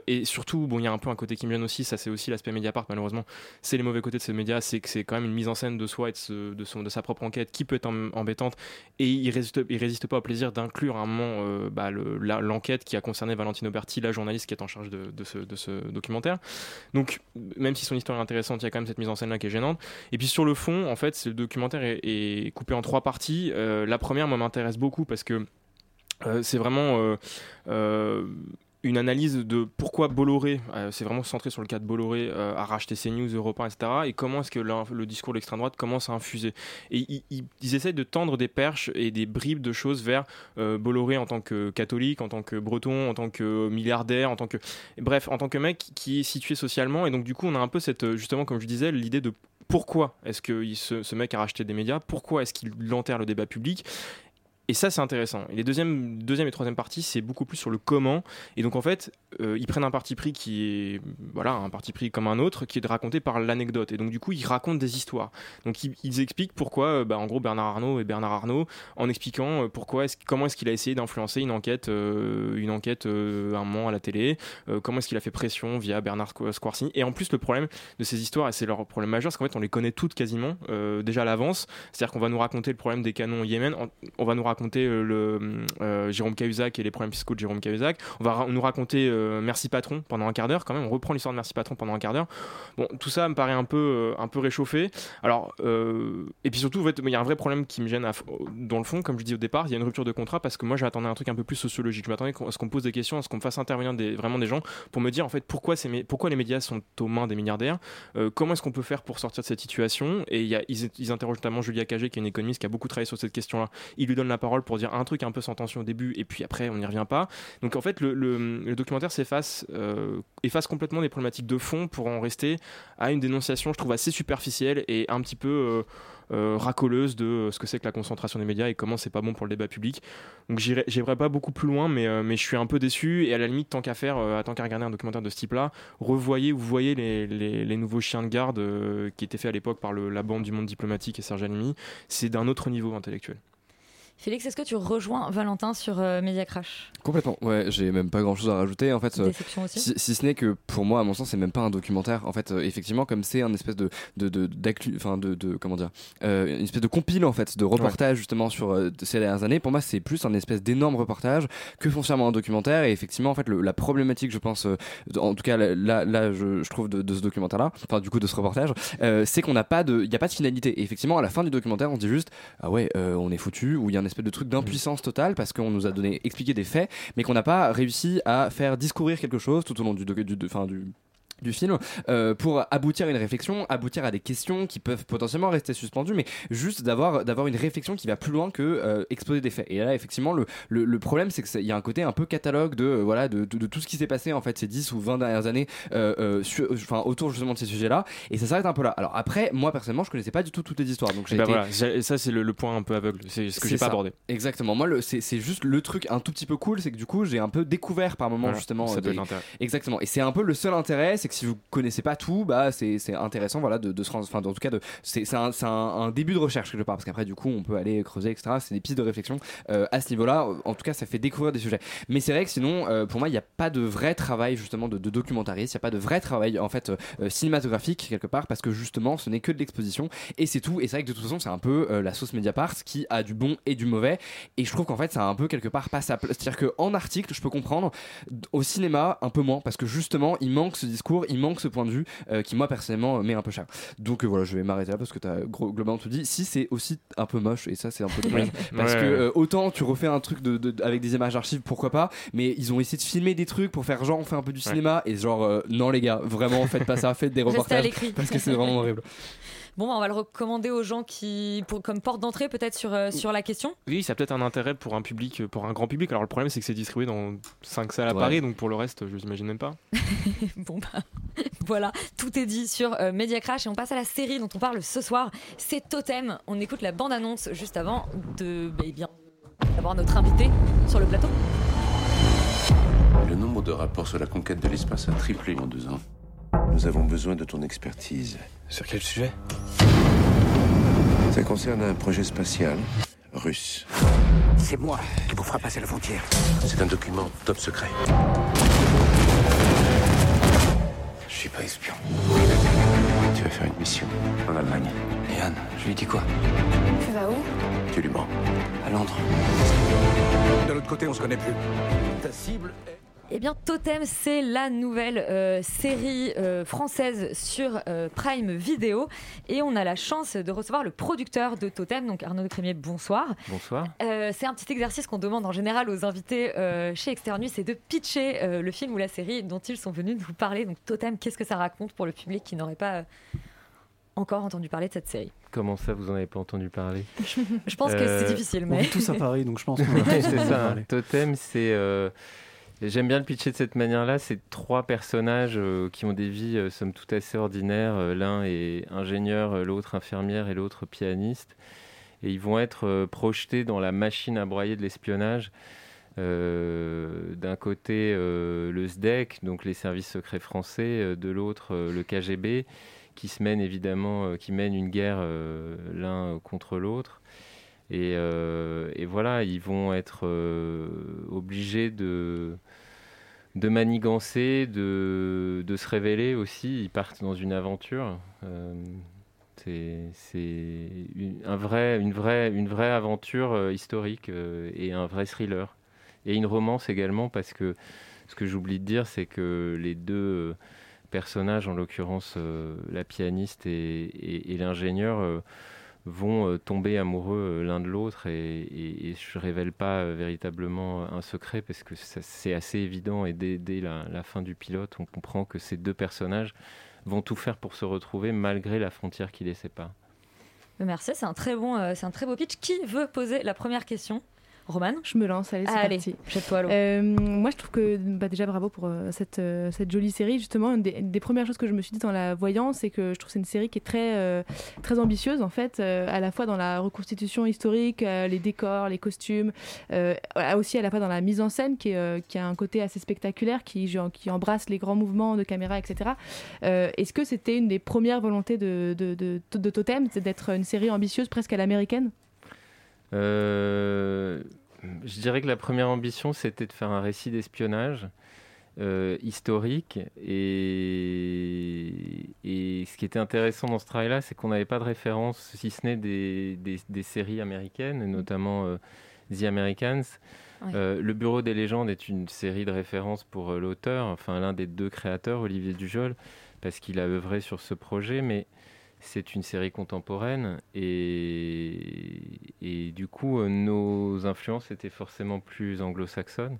et surtout, bon, il y a un peu un côté qui me gêne aussi. Ça, c'est aussi l'aspect Mediapart, malheureusement. C'est les mauvais côtés de ces médias, c'est que c'est quand même une mise en scène de soi et de, ce- de son, de sa propre enquête qui peut être em- embêtante, et il résiste, il résiste pas au plaisir d'inclure à un moment bah, le- la- l'enquête qui a concerné Valentino Berti, la journaliste qui est en charge de, de ce, de ce documentaire. Donc, même si son histoire est intéressante, il y a quand même cette mise en scène là qui est gênante. Et puis sur le fond, en fait, ce documentaire est, coupé en trois parties. Euh, la première, moi, m'intéresse beaucoup parce que euh, c'est vraiment euh, une analyse de pourquoi Bolloré, euh, c'est vraiment centré sur le cas de Bolloré, euh, a racheté CNews, Europe 1, etc. Et comment est-ce que le discours de l'extrême droite commence à infuser. Et ils, essayent de tendre des perches et des bribes de choses vers euh, Bolloré en tant que catholique, en tant que breton, en tant que milliardaire, en tant que... Bref, en tant que mec qui est situé socialement. Et donc du coup, on a un peu cette, justement, comme je disais, l'idée de pourquoi est-ce que ce mec a racheté des médias, pourquoi est-ce qu'il enterre le débat public et ça, c'est intéressant. Et les deuxième, deuxième et troisième parties, c'est beaucoup plus sur le comment. Et donc, en fait, euh, ils prennent un parti pris qui est, voilà, un parti pris comme un autre, qui est de raconter par l'anecdote. Et donc, du coup, ils racontent des histoires. Donc, ils, expliquent pourquoi, euh, bah, en gros, Bernard Arnault et Bernard Arnault, en expliquant euh, pourquoi, est comment est-ce qu'il a essayé d'influencer une enquête, une enquête euh, un moment à la télé, comment est-ce qu'il a fait pression via Bernard Squ- Squarcini. Et en plus, le problème de ces histoires, et c'est leur problème majeur, c'est qu'en fait, on les connaît toutes quasiment déjà à l'avance. C'est-à-dire qu'on va nous raconter le problème des canons au Yémen, on va nous raconter raconter euh, le euh, Jérôme Cahuzac et les problèmes fiscaux de Jérôme Cahuzac. On va nous raconter euh, Merci Patron pendant un quart d'heure. Quand même, on reprend l'histoire de Merci Patron pendant un quart d'heure. Bon, tout ça me paraît un peu, euh, un peu réchauffé. Alors, euh, et puis surtout, en fait, il y a un vrai problème qui me gêne dans le fond. Comme je dis au départ, il y a une rupture de contrat parce que moi, j'attendais un truc un peu plus sociologique. Je m'attendais à ce qu'on pose des questions, à ce qu'on fasse intervenir des, vraiment des gens pour me dire en fait pourquoi, pourquoi les médias sont aux mains des milliardaires, euh, comment est-ce qu'on peut faire pour sortir de cette situation? Et y a, ils, ils interrogent notamment Julia Cagé, qui est une économiste qui a beaucoup travaillé sur cette question-là. Il lui donne la parole pour dire un truc un peu sans tension au début, et puis après, on n'y revient pas. Donc en fait, le, documentaire s'efface, euh, efface complètement des problématiques de fond pour en rester à une dénonciation, je trouve, assez superficielle et un petit peu. euh, euh, racoleuse de ce que c'est que la concentration des médias et comment c'est pas bon pour le débat public. Donc j'irai pas beaucoup plus loin, mais, je suis un peu déçu et à la limite, tant qu'à faire, tant qu'à regarder un documentaire de ce type-là, revoyez ou voyez les, nouveaux chiens de garde qui étaient faits à l'époque par la bande du monde diplomatique et Serge Halimi. C'est d'un autre niveau intellectuel. Félix, est-ce que tu rejoins Valentin sur euh, Media Crash Complètement, ouais, j'ai même pas grand chose à rajouter en fait. euh, aussi? si, si ce n'est que pour moi, à mon sens, c'est même pas un documentaire. En fait, euh, effectivement, comme c'est un espèce de, de, de, de, de, comment dire, euh, une espèce de compile en fait, de reportage justement sur ces dernières années. Pour moi, c'est plus un espèce d'énorme reportage que foncièrement un documentaire. Et effectivement, en fait, le- la problématique, je pense, en tout cas là, là, je, je trouve de, ce documentaire-là, enfin du coup de ce reportage, c'est qu'on n'a pas de, il y a pas de finalité. Et effectivement, à la fin du documentaire, on se dit juste, ah ouais, on est foutu, ou il y a un espèce de truc d'impuissance totale parce qu'on nous a donné, expliqué des faits, mais qu'on n'a pas réussi à faire discourir quelque chose tout au long du, du du film euh, pour aboutir à une réflexion, aboutir à des questions qui peuvent potentiellement rester suspendues, mais juste d'avoir d'avoir une réflexion qui va plus loin que euh, exposer des faits. Et là, effectivement, le, le, le problème, c'est qu'il y a un côté un peu catalogue de euh, voilà de, de, de tout ce qui s'est passé en fait ces 10 ou 20 dernières années enfin autour justement de ces sujets-là, et ça s'arrête un peu là. Alors après, moi personnellement, je connaissais pas du tout toutes les histoires, donc j'ai bah été- voilà, ça c'est le, le point un peu aveugle, c'est ce que j'ai pas abordé. Exactement. Moi, c'est juste le truc un tout petit peu cool, c'est que du coup, j'ai un peu découvert par moment Voilà, justement. ça des- être l'intérêt. Exactement. Et c'est un peu le seul intérêt, c'est que si vous connaissez pas tout, bah c'est intéressant, voilà, de, de se rendre. Enfin, en tout cas, c'est un, un, début de recherche quelque part, parce qu'après, du coup, on peut aller creuser, etc. C'est des pistes de réflexion euh, à ce niveau-là. En tout cas, ça fait découvrir des sujets. Mais c'est vrai que sinon, euh, pour moi, il n'y a pas de vrai travail justement de, de documentariste. Il n'y a pas de vrai travail en fait euh, cinématographique quelque part, parce que justement, ce n'est que de l'exposition et c'est tout. Et c'est vrai que de toute façon, c'est un peu la sauce Mediapart qui a du bon et du mauvais. Et je trouve qu'en fait, ça a un peu quelque part pas sa place. C'est-à-dire qu'en article, je peux comprendre. Au cinéma, un peu moins, parce que justement, il manque ce discours, il manque ce point de vue euh, qui, moi, personnellement, met un peu cher. Donc euh, voilà, je vais m'arrêter là parce que tu as globalement tout dit. Si c'est aussi un peu moche, et ça, c'est un peu dommage. Parce Ouais, que euh, autant tu refais un truc de, de- avec des images d'archives, pourquoi pas, mais ils ont essayé de filmer des trucs pour faire genre, on fait un peu du Ouais. cinéma, et genre, euh, non, les gars, vraiment, faites pas ça, faites des reportages. Parce que c'est vraiment horrible. Bon, bah, on va le recommander aux gens qui, pour, comme porte d'entrée peut-être sur, euh, sur la question. Oui, ça a peut-être un intérêt pour un public, euh, pour un grand public. Alors le problème c'est que c'est distribué dans 5 salles à Ouais. Paris, donc pour le reste, je n'imagine même pas. bon bah voilà, tout est dit sur euh, Media Crash et on passe à la série dont on parle ce soir. C'est Totem. On écoute la bande-annonce juste avant de bah, eh bien d'avoir notre invité sur le plateau. Le nombre de rapports sur la conquête de l'espace a triplé en deux ans. Nous avons besoin de ton expertise. Sur quel sujet? Ça concerne un projet spatial russe. C'est moi qui vous fera passer la frontière. C'est un document top secret. Je suis pas espion. Tu vas faire une mission en Allemagne. Et Anne, je lui dis quoi? Tu vas où? Tu lui mens. À Londres. De l'autre côté, on se connaît plus. Ta cible est... Eh bien, Totem, c'est la nouvelle euh, série euh, française sur euh, Prime Video. Et on a la chance de recevoir le producteur de Totem, donc Arnaud Crémier, bonsoir. Bonsoir. Euh, c'est un petit exercice qu'on demande en général aux invités euh, chez Externus, c'est de pitcher euh, le film ou la série dont ils sont venus nous parler. Donc Totem, qu'est-ce que ça raconte pour le public qui n'aurait pas euh, encore entendu parler de cette série? Comment ça, vous en avez pas entendu parler? Je pense que c'est difficile, mais- On vit tous à Paris, donc je pense qu'on Ouais, tous ça. Totem, c'est. euh, J'aime bien le pitcher de cette manière-là. C'est trois personnages euh, qui ont des vies, euh, somme toute, assez ordinaires. Euh, L'un est ingénieur, l'autre infirmière et l'autre pianiste. Et ils vont être projetés dans la machine à broyer de l'espionnage. D'un côté, le SDEC, donc les services secrets français, de l'autre, le KGB, qui se mène évidemment, qui mène une guerre l'un contre l'autre. Et, euh, et voilà, ils vont être euh, obligés de, de manigancer, de, de se révéler aussi. Ils partent dans une aventure. Euh, C'est une, un vrai, une, vraie, une vraie aventure historique et un vrai thriller. Et une romance également, parce que ce que j'oublie de dire, c'est que les deux personnages, en l'occurrence la pianiste et, l'ingénieur, vont euh, tomber amoureux euh, l'un de l'autre. Et, et- et je révèle pas euh, véritablement un secret, parce que c'est assez évident. Et dès, la, la fin du pilote, on comprend que ces deux personnages vont tout faire pour se retrouver malgré la frontière qui les sépare. Merci, c'est un bon, c'est un très beau pitch. Qui veut poser la première question? Roman Je me lance, allez, c'est parti. jette-toi. Euh, moi, je trouve que bah, déjà bravo pour euh, cette, euh, cette jolie série. Justement, une des, premières choses que je me suis dit en la voyant, c'est que je trouve que c'est une série qui est très, euh, très ambitieuse, en fait, à la fois dans la reconstitution historique, les décors, les costumes, aussi à la fois dans la mise en scène, qui, est, qui a un côté assez spectaculaire, qui, genre, qui embrasse les grands mouvements de caméra, etc. Est-ce que c'était une des premières volontés de, de, de, de Totem, c'est d'être une série ambitieuse presque à l'américaine? Euh, je dirais que la première ambition, c'était de faire un récit d'espionnage euh, historique. Et, et ce qui était intéressant dans ce travail-là, c'est qu'on n'avait pas de référence, si ce n'est des, des- des séries américaines, et notamment euh, The Americans. Euh, le Bureau des légendes est une série de référence pour l'auteur, enfin l'un des deux créateurs, Olivier Dujol, parce qu'il a œuvré sur ce projet, mais c'est une série contemporaine et, et du coup euh, nos influences étaient forcément plus anglo-saxonnes.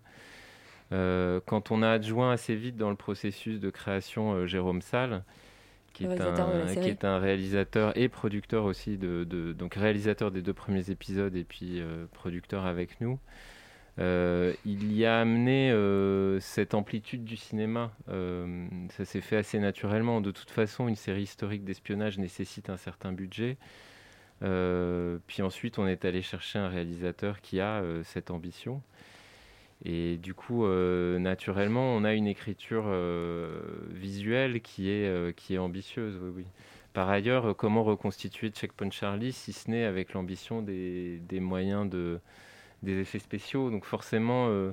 Euh, quand on a adjoint assez vite dans le processus de création euh, Jérôme Salle, qui est, un, qui série. est un réalisateur et producteur aussi, de, de- donc réalisateur des deux premiers épisodes et puis euh, producteur avec nous. Euh, il y a amené euh, cette amplitude du cinéma. Euh, ça s'est fait assez naturellement. De toute façon, une série historique d'espionnage nécessite un certain budget. Puis ensuite, on est allé chercher un réalisateur qui a cette ambition. Et du coup, naturellement, on a une écriture visuelle qui est, qui est ambitieuse. Par ailleurs, comment reconstituer Checkpoint Charlie si ce n'est avec l'ambition des moyens de, des effets spéciaux Donc forcément, euh,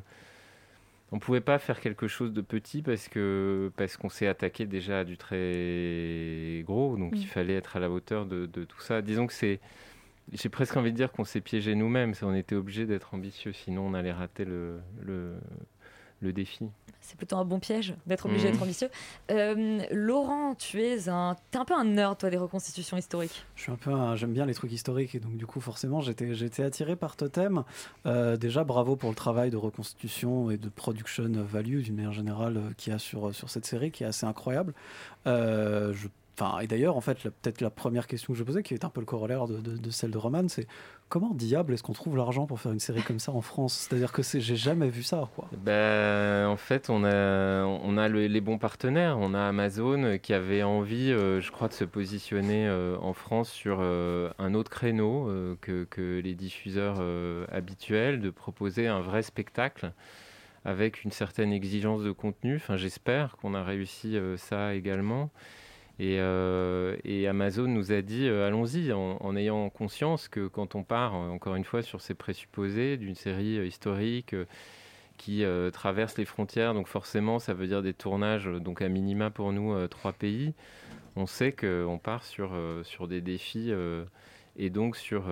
on ne pouvait pas faire quelque chose de petit parce que parce qu'on s'est attaqué déjà à du très gros. Donc Mm. il fallait être à la hauteur de, de tout ça. Disons que c'est j'ai presque envie de dire qu'on s'est piégé nous-mêmes. On était obligé d'être ambitieux, sinon on allait rater le, le, le défi. C'est plutôt un bon piège d'être obligé Mhm. d'être ambitieux. Euh, Laurent, tu es un, t'es un peu un nerd toi des reconstitutions historiques. Je suis un peu, un- j'aime bien les trucs historiques et donc du coup forcément j'étais, j'étais attiré par Totem. Euh, déjà bravo pour le travail de reconstitution et de production value d'une manière générale euh, qu'il y a sur sur cette série qui est assez incroyable. Euh, je Et d'ailleurs, en fait, peut-être la première question que je posais, qui est un peu le corollaire de, celle de Roman, c'est comment diable est-ce qu'on trouve l'argent pour faire une série comme ça en France? C'est-à-dire que j'ai jamais vu ça. Ben, en fait, on a, les bons partenaires. On a Amazon euh, qui avait envie, euh, je crois, de se positionner euh, en France sur un autre créneau que, que les diffuseurs habituels, de proposer un vrai spectacle avec une certaine exigence de contenu. Enfin, j'espère qu'on a réussi ça également. Et, euh, et Amazon nous a dit euh, allons-y, en, ayant conscience que quand on part, euh, encore une fois, sur ces présupposés d'une série historique qui traverse les frontières, donc forcément, ça veut dire des tournages, donc à minima pour nous, trois pays. On sait qu'on part sur, sur des défis et donc sur,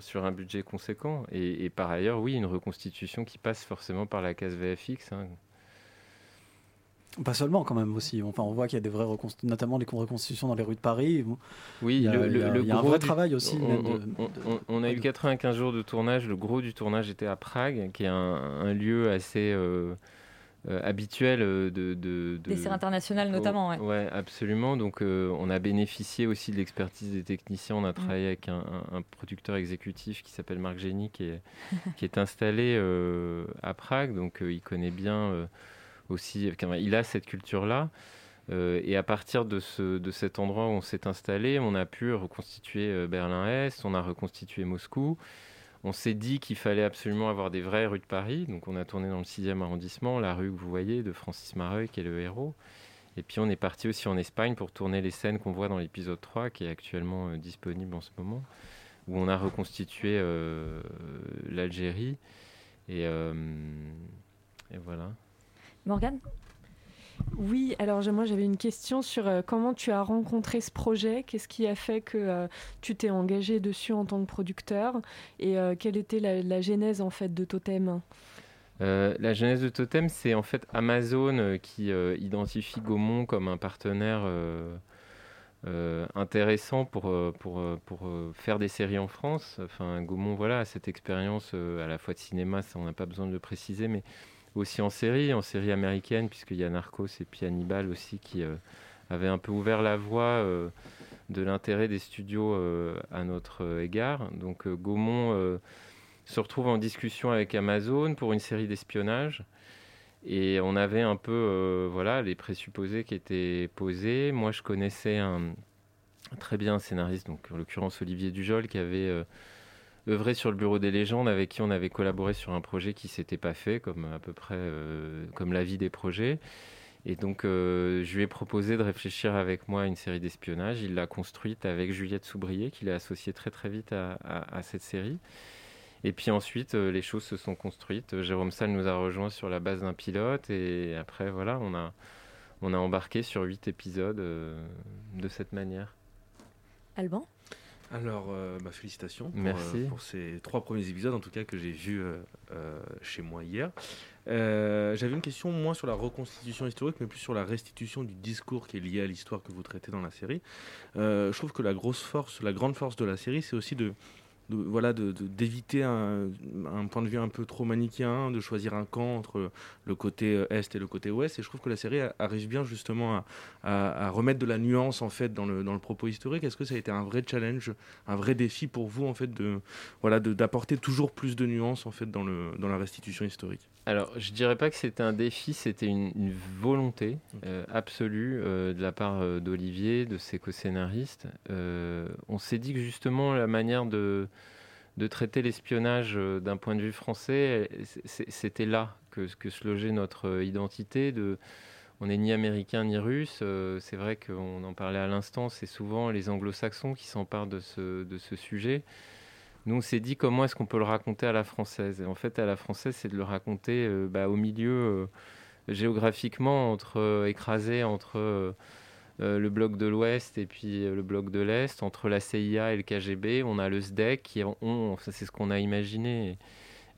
sur un budget conséquent. Et, et par ailleurs, oui, une reconstitution qui passe forcément par la case VFX. hein. Pas seulement, quand même aussi. Enfin, on voit qu'il y a des vraies notamment des reconstitutions dans les rues de Paris. Oui, il y a, le, il y a- le- le il y a un vrai du- travail aussi. On, même de- on- on- on a eu 95 jours de tournage. Le gros du tournage était à Prague, qui est un, un lieu assez euh, euh, habituel euh, de, de, de- Des séries internationales notamment, ouais. Ouais, absolument. Donc, euh, on a bénéficié aussi de l'expertise des techniciens. Mm. On a travaillé avec un, producteur exécutif qui s'appelle Marc Génie, qui est, qui est installé euh, à Prague. Donc, euh, il connaît bien euh, aussi. il a cette culture-là. Euh, et à partir de, ce, de cet endroit où on s'est installé, on a pu reconstituer euh, Berlin-Est, on a reconstitué Moscou. On s'est dit qu'il fallait absolument avoir des vraies rues de Paris. Donc on a tourné dans le 6e arrondissement, la rue que vous voyez de Francis Mareuil, qui est le héros. Et puis on est parti aussi en Espagne pour tourner les scènes qu'on voit dans l'épisode 3, qui est actuellement euh, disponible en ce moment, où on a reconstitué l'Algérie. Et voilà. Morgane Oui, alors moi j'avais une question sur euh, comment tu as rencontré ce projet, qu'est-ce qui a fait que euh, tu t'es engagé dessus en tant que producteur? Et euh, quelle était la, la, genèse en fait de Totem? La genèse de Totem, c'est en fait Amazon qui identifie Gaumont comme un partenaire intéressant pour, pour, pour faire des séries en France. Enfin, Gaumont, voilà, a cette expérience à la fois de cinéma, ça on n'a pas besoin de le préciser, mais aussi en série, en série américaine, puisqu'il y a Narcos et puis Hannibal aussi qui euh, avait un peu ouvert la voie euh, de l'intérêt des studios euh, à notre égard. Donc Gaumont se retrouve en discussion avec Amazon pour une série d'espionnage. Et on avait un peu voilà, les présupposés qui étaient posés. Moi, je connaissais un, très bien un scénariste, donc en l'occurrence Olivier Dujol, qui avait œuvré sur le bureau des légendes, avec qui on avait collaboré sur un projet qui s'était pas fait, comme à peu près euh, comme la vie des projets. Et donc, euh, je lui ai proposé de réfléchir avec moi à une série d'espionnage. Il l'a construite avec Juliette Soubrier, qu'il a associée très très vite à, cette série. Et puis ensuite, euh, les choses se sont construites. Jérôme Salle nous a rejoints sur la base d'un pilote. Et après, voilà, on a, on a embarqué sur huit épisodes de cette manière. Alban? Alors, euh, bah, félicitations pour, Merci. Euh, pour, ces trois premiers épisodes, en tout cas, que j'ai vus euh, chez moi hier. J'avais une question moins sur la reconstitution historique, mais plus sur la restitution du discours qui est lié à l'histoire que vous traitez dans la série. je trouve que la grosse force, la grande force de la série, c'est aussi de de, voilà, d'éviter un, point de vue un peu trop manichéen, de choisir un camp entre le côté euh, est et le côté ouest. Et je trouve que la série arrive bien justement à, remettre de la nuance en fait dans le, dans le propos historique. Est-ce que ça a été un vrai challenge, un vrai défi pour vous en fait de voilà d'apporter toujours plus de nuances en fait dans le dans la restitution historique? Alors, je dirais pas que c'était un défi, c'était une, volonté euh, absolue euh, de la part d'Olivier, de ses co-scénaristes. on s'est dit que justement la manière de, de traiter l'espionnage euh, d'un point de vue français, c'était là que, se logeait notre euh, identité. De, on n'est ni américain ni russe. Euh, c'est vrai qu'on en parlait à l'instant, c'est souvent les anglo-saxons qui s'emparent de ce, de sujet. Nous, on s'est dit comment est-ce qu'on peut le raconter à la française. Et en fait, à la française, c'est de le raconter bah, au milieu, géographiquement, entre, écrasé entre le bloc de l'Ouest et puis euh, le bloc de l'Est, entre la CIA et le KGB, on a le SDEC qui ont, c'est ce qu'on a imaginé.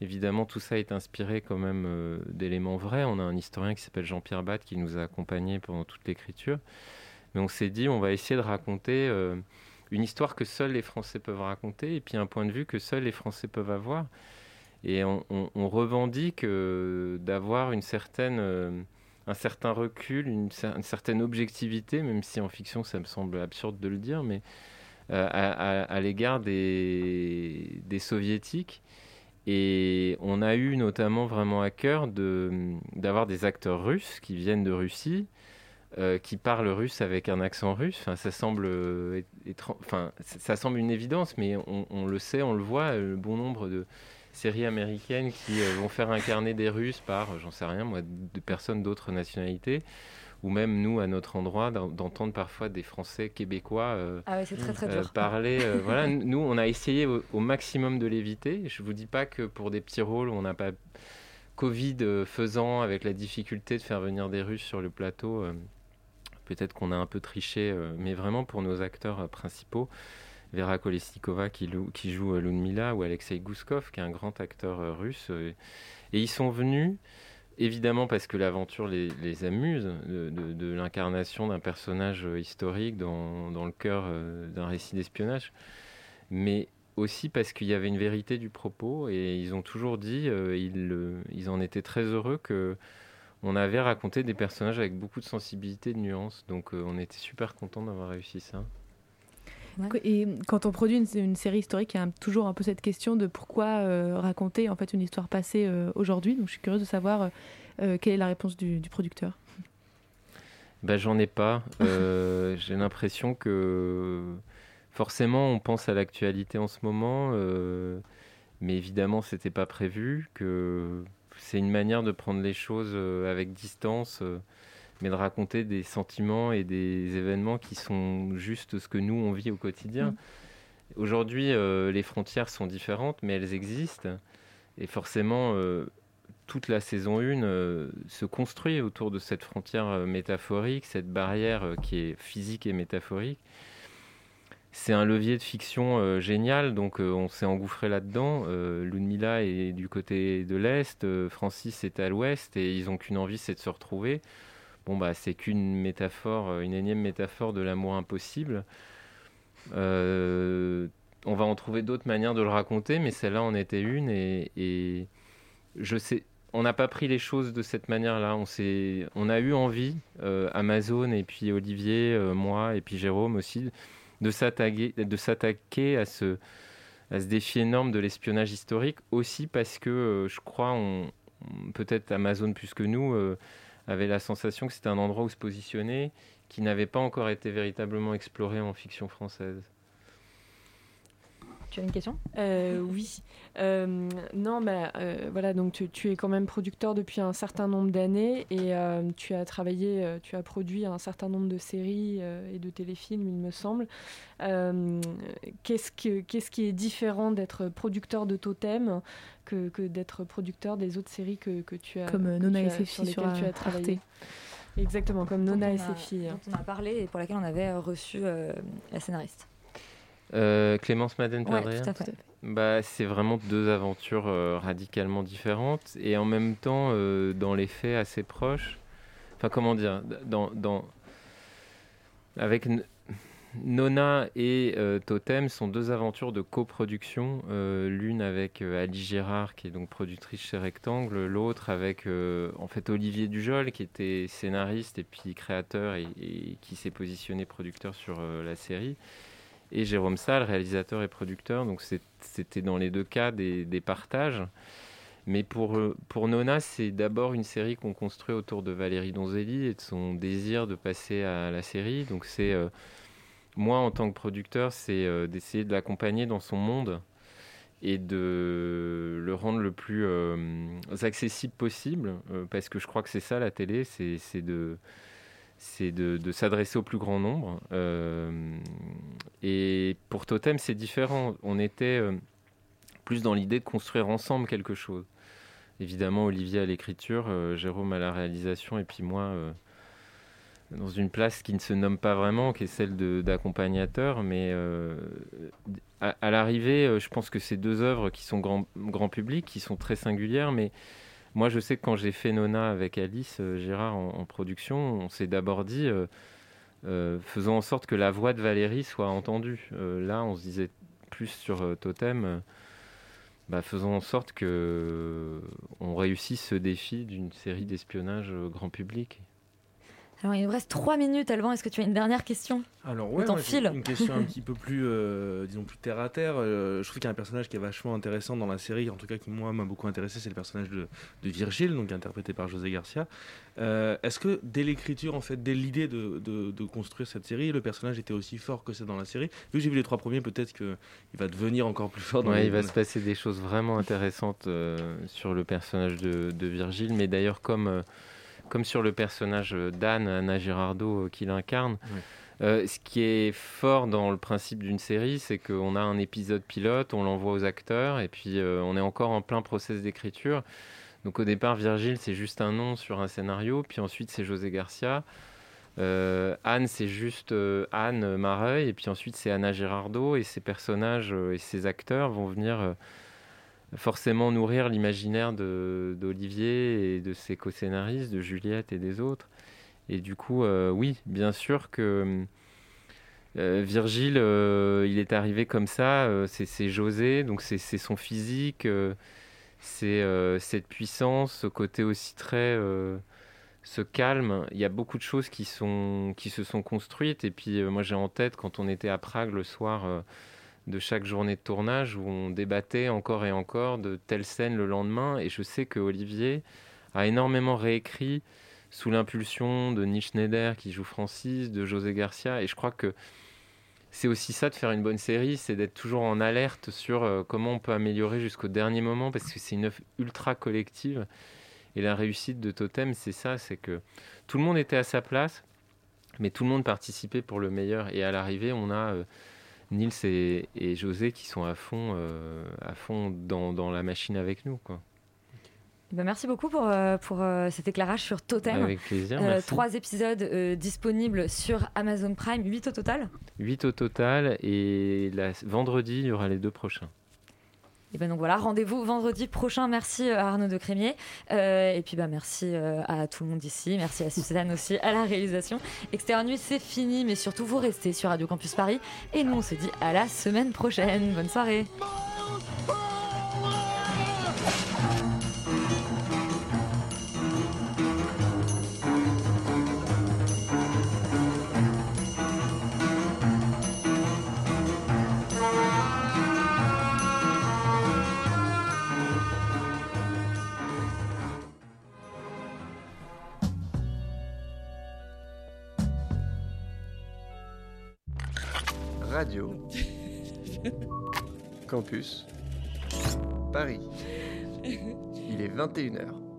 évidemment, tout ça est inspiré quand même euh, d'éléments vrais. On a un historien qui s'appelle Jean-Pierre Batte qui nous a accompagnés pendant toute l'écriture. Mais on s'est dit, on va essayer de raconter une histoire que seuls les Français peuvent raconter et puis un point de vue que seuls les Français peuvent avoir. Et on revendique d'avoir une certaine un certain recul, une, certaine objectivité, même si en fiction ça me semble absurde de le dire, mais euh, à, l'égard des, des, soviétiques. Et on a eu notamment vraiment à cœur d'avoir des acteurs russes qui viennent de Russie, euh, qui parlent russe avec un accent russe. Enfin, ça semble, euh, enfin, ça semble une évidence, mais on, on, le sait, on le voit, le bon nombre de séries américaines qui euh, vont faire incarner des Russes par, euh, j'en sais rien, moi, de personnes d'autres nationalités ou même nous à notre endroit d'entendre parfois des Français québécois euh, ah très, très parler. voilà, nous on a essayé au, maximum de l'éviter. Je vous dis pas que pour des petits rôles on n'a pas Covid faisant avec la difficulté de faire venir des Russes sur le plateau. Peut-être qu'on a un peu triché, mais vraiment pour nos acteurs principaux, Vera Kolesnikova qui, joue euh, Lunmila ou Alexei Gouskov qui est un grand acteur euh, russe. Euh, et ils sont venus évidemment parce que l'aventure les, amuse, de, l'incarnation d'un personnage historique dans, le cœur d'un récit d'espionnage, mais aussi parce qu'il y avait une vérité du propos et ils ont toujours dit, ils, en étaient très heureux que on avait raconté des personnages avec beaucoup de sensibilité, de nuances, donc on était super content d'avoir réussi ça. Et quand on produit une, série historique, il y a toujours un peu cette question de pourquoi euh, raconter en fait une histoire passée euh, aujourd'hui. Donc je suis curieuse de savoir euh, quelle est la réponse du, producteur. Ben, j'en ai pas. J'ai l'impression que forcément on pense à l'actualité en ce moment, mais évidemment c'était pas prévu. Que c'est une manière de prendre les choses avec distance mais de raconter des sentiments et des événements qui sont juste ce que nous on vit au quotidien. Mm. Aujourd'hui, euh, les frontières sont différentes, mais elles existent. Et forcément, euh, toute la saison 1 euh, se construit autour de cette frontière métaphorique, cette barrière qui est physique et métaphorique. C'est un levier de fiction génial, donc on s'est engouffré là-dedans. Ludmilla est du côté de l'Est, Francis est à l'Ouest, et ils ont qu'une envie, c'est de se retrouver. Bon, bah, c'est qu'une métaphore, euh, une énième métaphore de l'amour impossible. Euh, on va en trouver d'autres manières de le raconter, mais celle-là en était une, et, je sais, on n'a pas pris les choses de cette manière-là. On, on a eu envie, euh, Amazon et puis Olivier, moi et puis Jérôme aussi, de s'attaquer, à ce, à ce défi énorme de l'espionnage historique, aussi parce que je crois, peut-être Amazon plus que nous, avait la sensation que c'était un endroit où se positionner qui n'avait pas encore été véritablement exploré en fiction française. Tu as une question? Euh, oui. Euh, non, bah, euh, voilà, donc tu, tu es quand même producteur depuis un certain nombre d'années et euh, tu as travaillé, euh, tu as produit un certain nombre de séries euh, et de téléfilms, il me semble. Euh, qu'est-ce, que, qu'est-ce qui est différent d'être producteur de Totem que, que d'être producteur des autres séries que, que tu as Comme, euh, que Nona tu et sur filles sur, lesquelles tu as travaillé Arte. Exactement, comme Nona on et filles. Dont on a parlé et pour laquelle on avait euh, reçu euh, la scénariste. Euh, Clémence Madeleine Ouais, Perdrier tout à fait. bah, C'est vraiment deux aventures euh, radicalement différentes et en même temps, euh, dans les faits, assez proches. Enfin, comment dire dans, dans... Avec Nona et euh, Totem sont deux aventures de coproduction, euh, l'une avec euh, Ali Gérard qui est donc productrice chez Rectangle, l'autre avec en fait Olivier Dujol qui était scénariste et puis créateur et, qui s'est positionné producteur sur la série et Jérôme Salle, réalisateur et producteur. Donc c'était dans les deux cas des, partages. Mais pour, pour Nona, c'est d'abord une série qu'on construit autour de Valérie Donzelli et de son désir de passer à la série. Donc c'est moi en tant que producteur, c'est euh, d'essayer de l'accompagner dans son monde et de le rendre le plus euh, accessible possible, euh, parce que je crois que c'est ça la télé, c'est de s'adresser au plus grand nombre. Et pour Totem, c'est différent. On était plus dans l'idée de construire ensemble quelque chose. Évidemment, Olivier à l'écriture, Jérôme à la réalisation, et puis moi dans une place qui ne se nomme pas vraiment, qui est celle d'accompagnateur. Mais euh, à, l'arrivée, euh, je pense que c'est deux œuvres qui sont grand, grand public, qui sont très singulières, mais moi, je sais que quand j'ai fait Nona avec Alice euh, Gérard en, production, on s'est d'abord dit faisons en sorte que la voix de Valérie soit entendue. Là, on se disait plus sur Totem. bah, faisons en sorte que on réussisse ce défi d'une série d'espionnage grand public. Alors, il nous reste trois minutes, Alban. Est-ce que tu as une dernière question Alors ouais, file. une question un petit peu plus, euh, disons plus terre à terre. Euh, je trouve qu'il y a un personnage qui est vachement intéressant dans la série, en tout cas qui moi m'a beaucoup intéressé, c'est le personnage de, de Virgile, donc interprété par José Garcia. Euh, Est-ce que dès l'écriture, en fait, dès l'idée de, de- de construire cette série, le personnage était aussi fort que c'est dans la série? Vu que j'ai vu les trois premiers, peut-être qu'il va devenir encore plus fort. Dans Ouais, les- il va se passer des choses vraiment intéressantes euh, sur le personnage de, de Virgile, mais d'ailleurs comme, euh, comme sur le personnage d'Anne, Anna Girardot, euh, qui l'incarne. Euh, ce qui est fort dans le principe d'une série, c'est qu'on a un épisode pilote, on l'envoie aux acteurs, et puis euh, on est encore en plein process d'écriture. Donc au départ, Virgile, c'est juste un nom sur un scénario, puis ensuite c'est José Garcia. Euh, Anne, c'est juste Anne Mareuil, et puis ensuite c'est Anna Girardot, et ces personnages et ces acteurs vont venir forcément nourrir l'imaginaire d'Olivier et de ses co-scénaristes, de Juliette et des autres. Et du coup, euh, oui, bien sûr que euh, Virgile, euh, il est arrivé comme ça, c'est José, donc c'est son physique, c'est cette puissance, ce côté aussi très ce calme. Il y a beaucoup de choses qui, sont, qui se sont construites. Et puis, moi, j'ai en tête quand on était à Prague le soir de chaque journée de tournage où on débattait encore et encore de telle scène le lendemain. Et je sais que Olivier a énormément réécrit sous l'impulsion de Neil Schneider qui joue Francis, de José Garcia. Et je crois que c'est aussi ça de faire une bonne série, c'est d'être toujours en alerte sur euh, comment on peut améliorer jusqu'au dernier moment parce que c'est une œuvre ultra collective. Et la réussite de Totem, c'est ça, c'est que tout le monde était à sa place, mais tout le monde participait pour le meilleur. Et à l'arrivée, on a euh, Nils et, et José qui sont à fond, euh, à fond dans, dans la machine avec nous. Quoi. Eh ben, merci beaucoup pour, euh, pour euh, cet éclairage sur Totem. Avec plaisir, merci. trois épisodes disponibles sur Amazon Prime, 8 au total. 8 au total et la... vendredi, il y aura les deux prochains. Et ben donc voilà, rendez-vous vendredi prochain. Merci euh, à Arnaud de Crémier. Euh, et puis bah, merci euh, à tout le monde ici. Merci à Suzanne aussi à la réalisation. Extérieur Nuit, c'est fini, mais surtout vous restez sur Radio Campus Paris. Et nous, on se dit à la semaine prochaine. Bonne soirée. Radio. Campus. Paris. Il est 21h.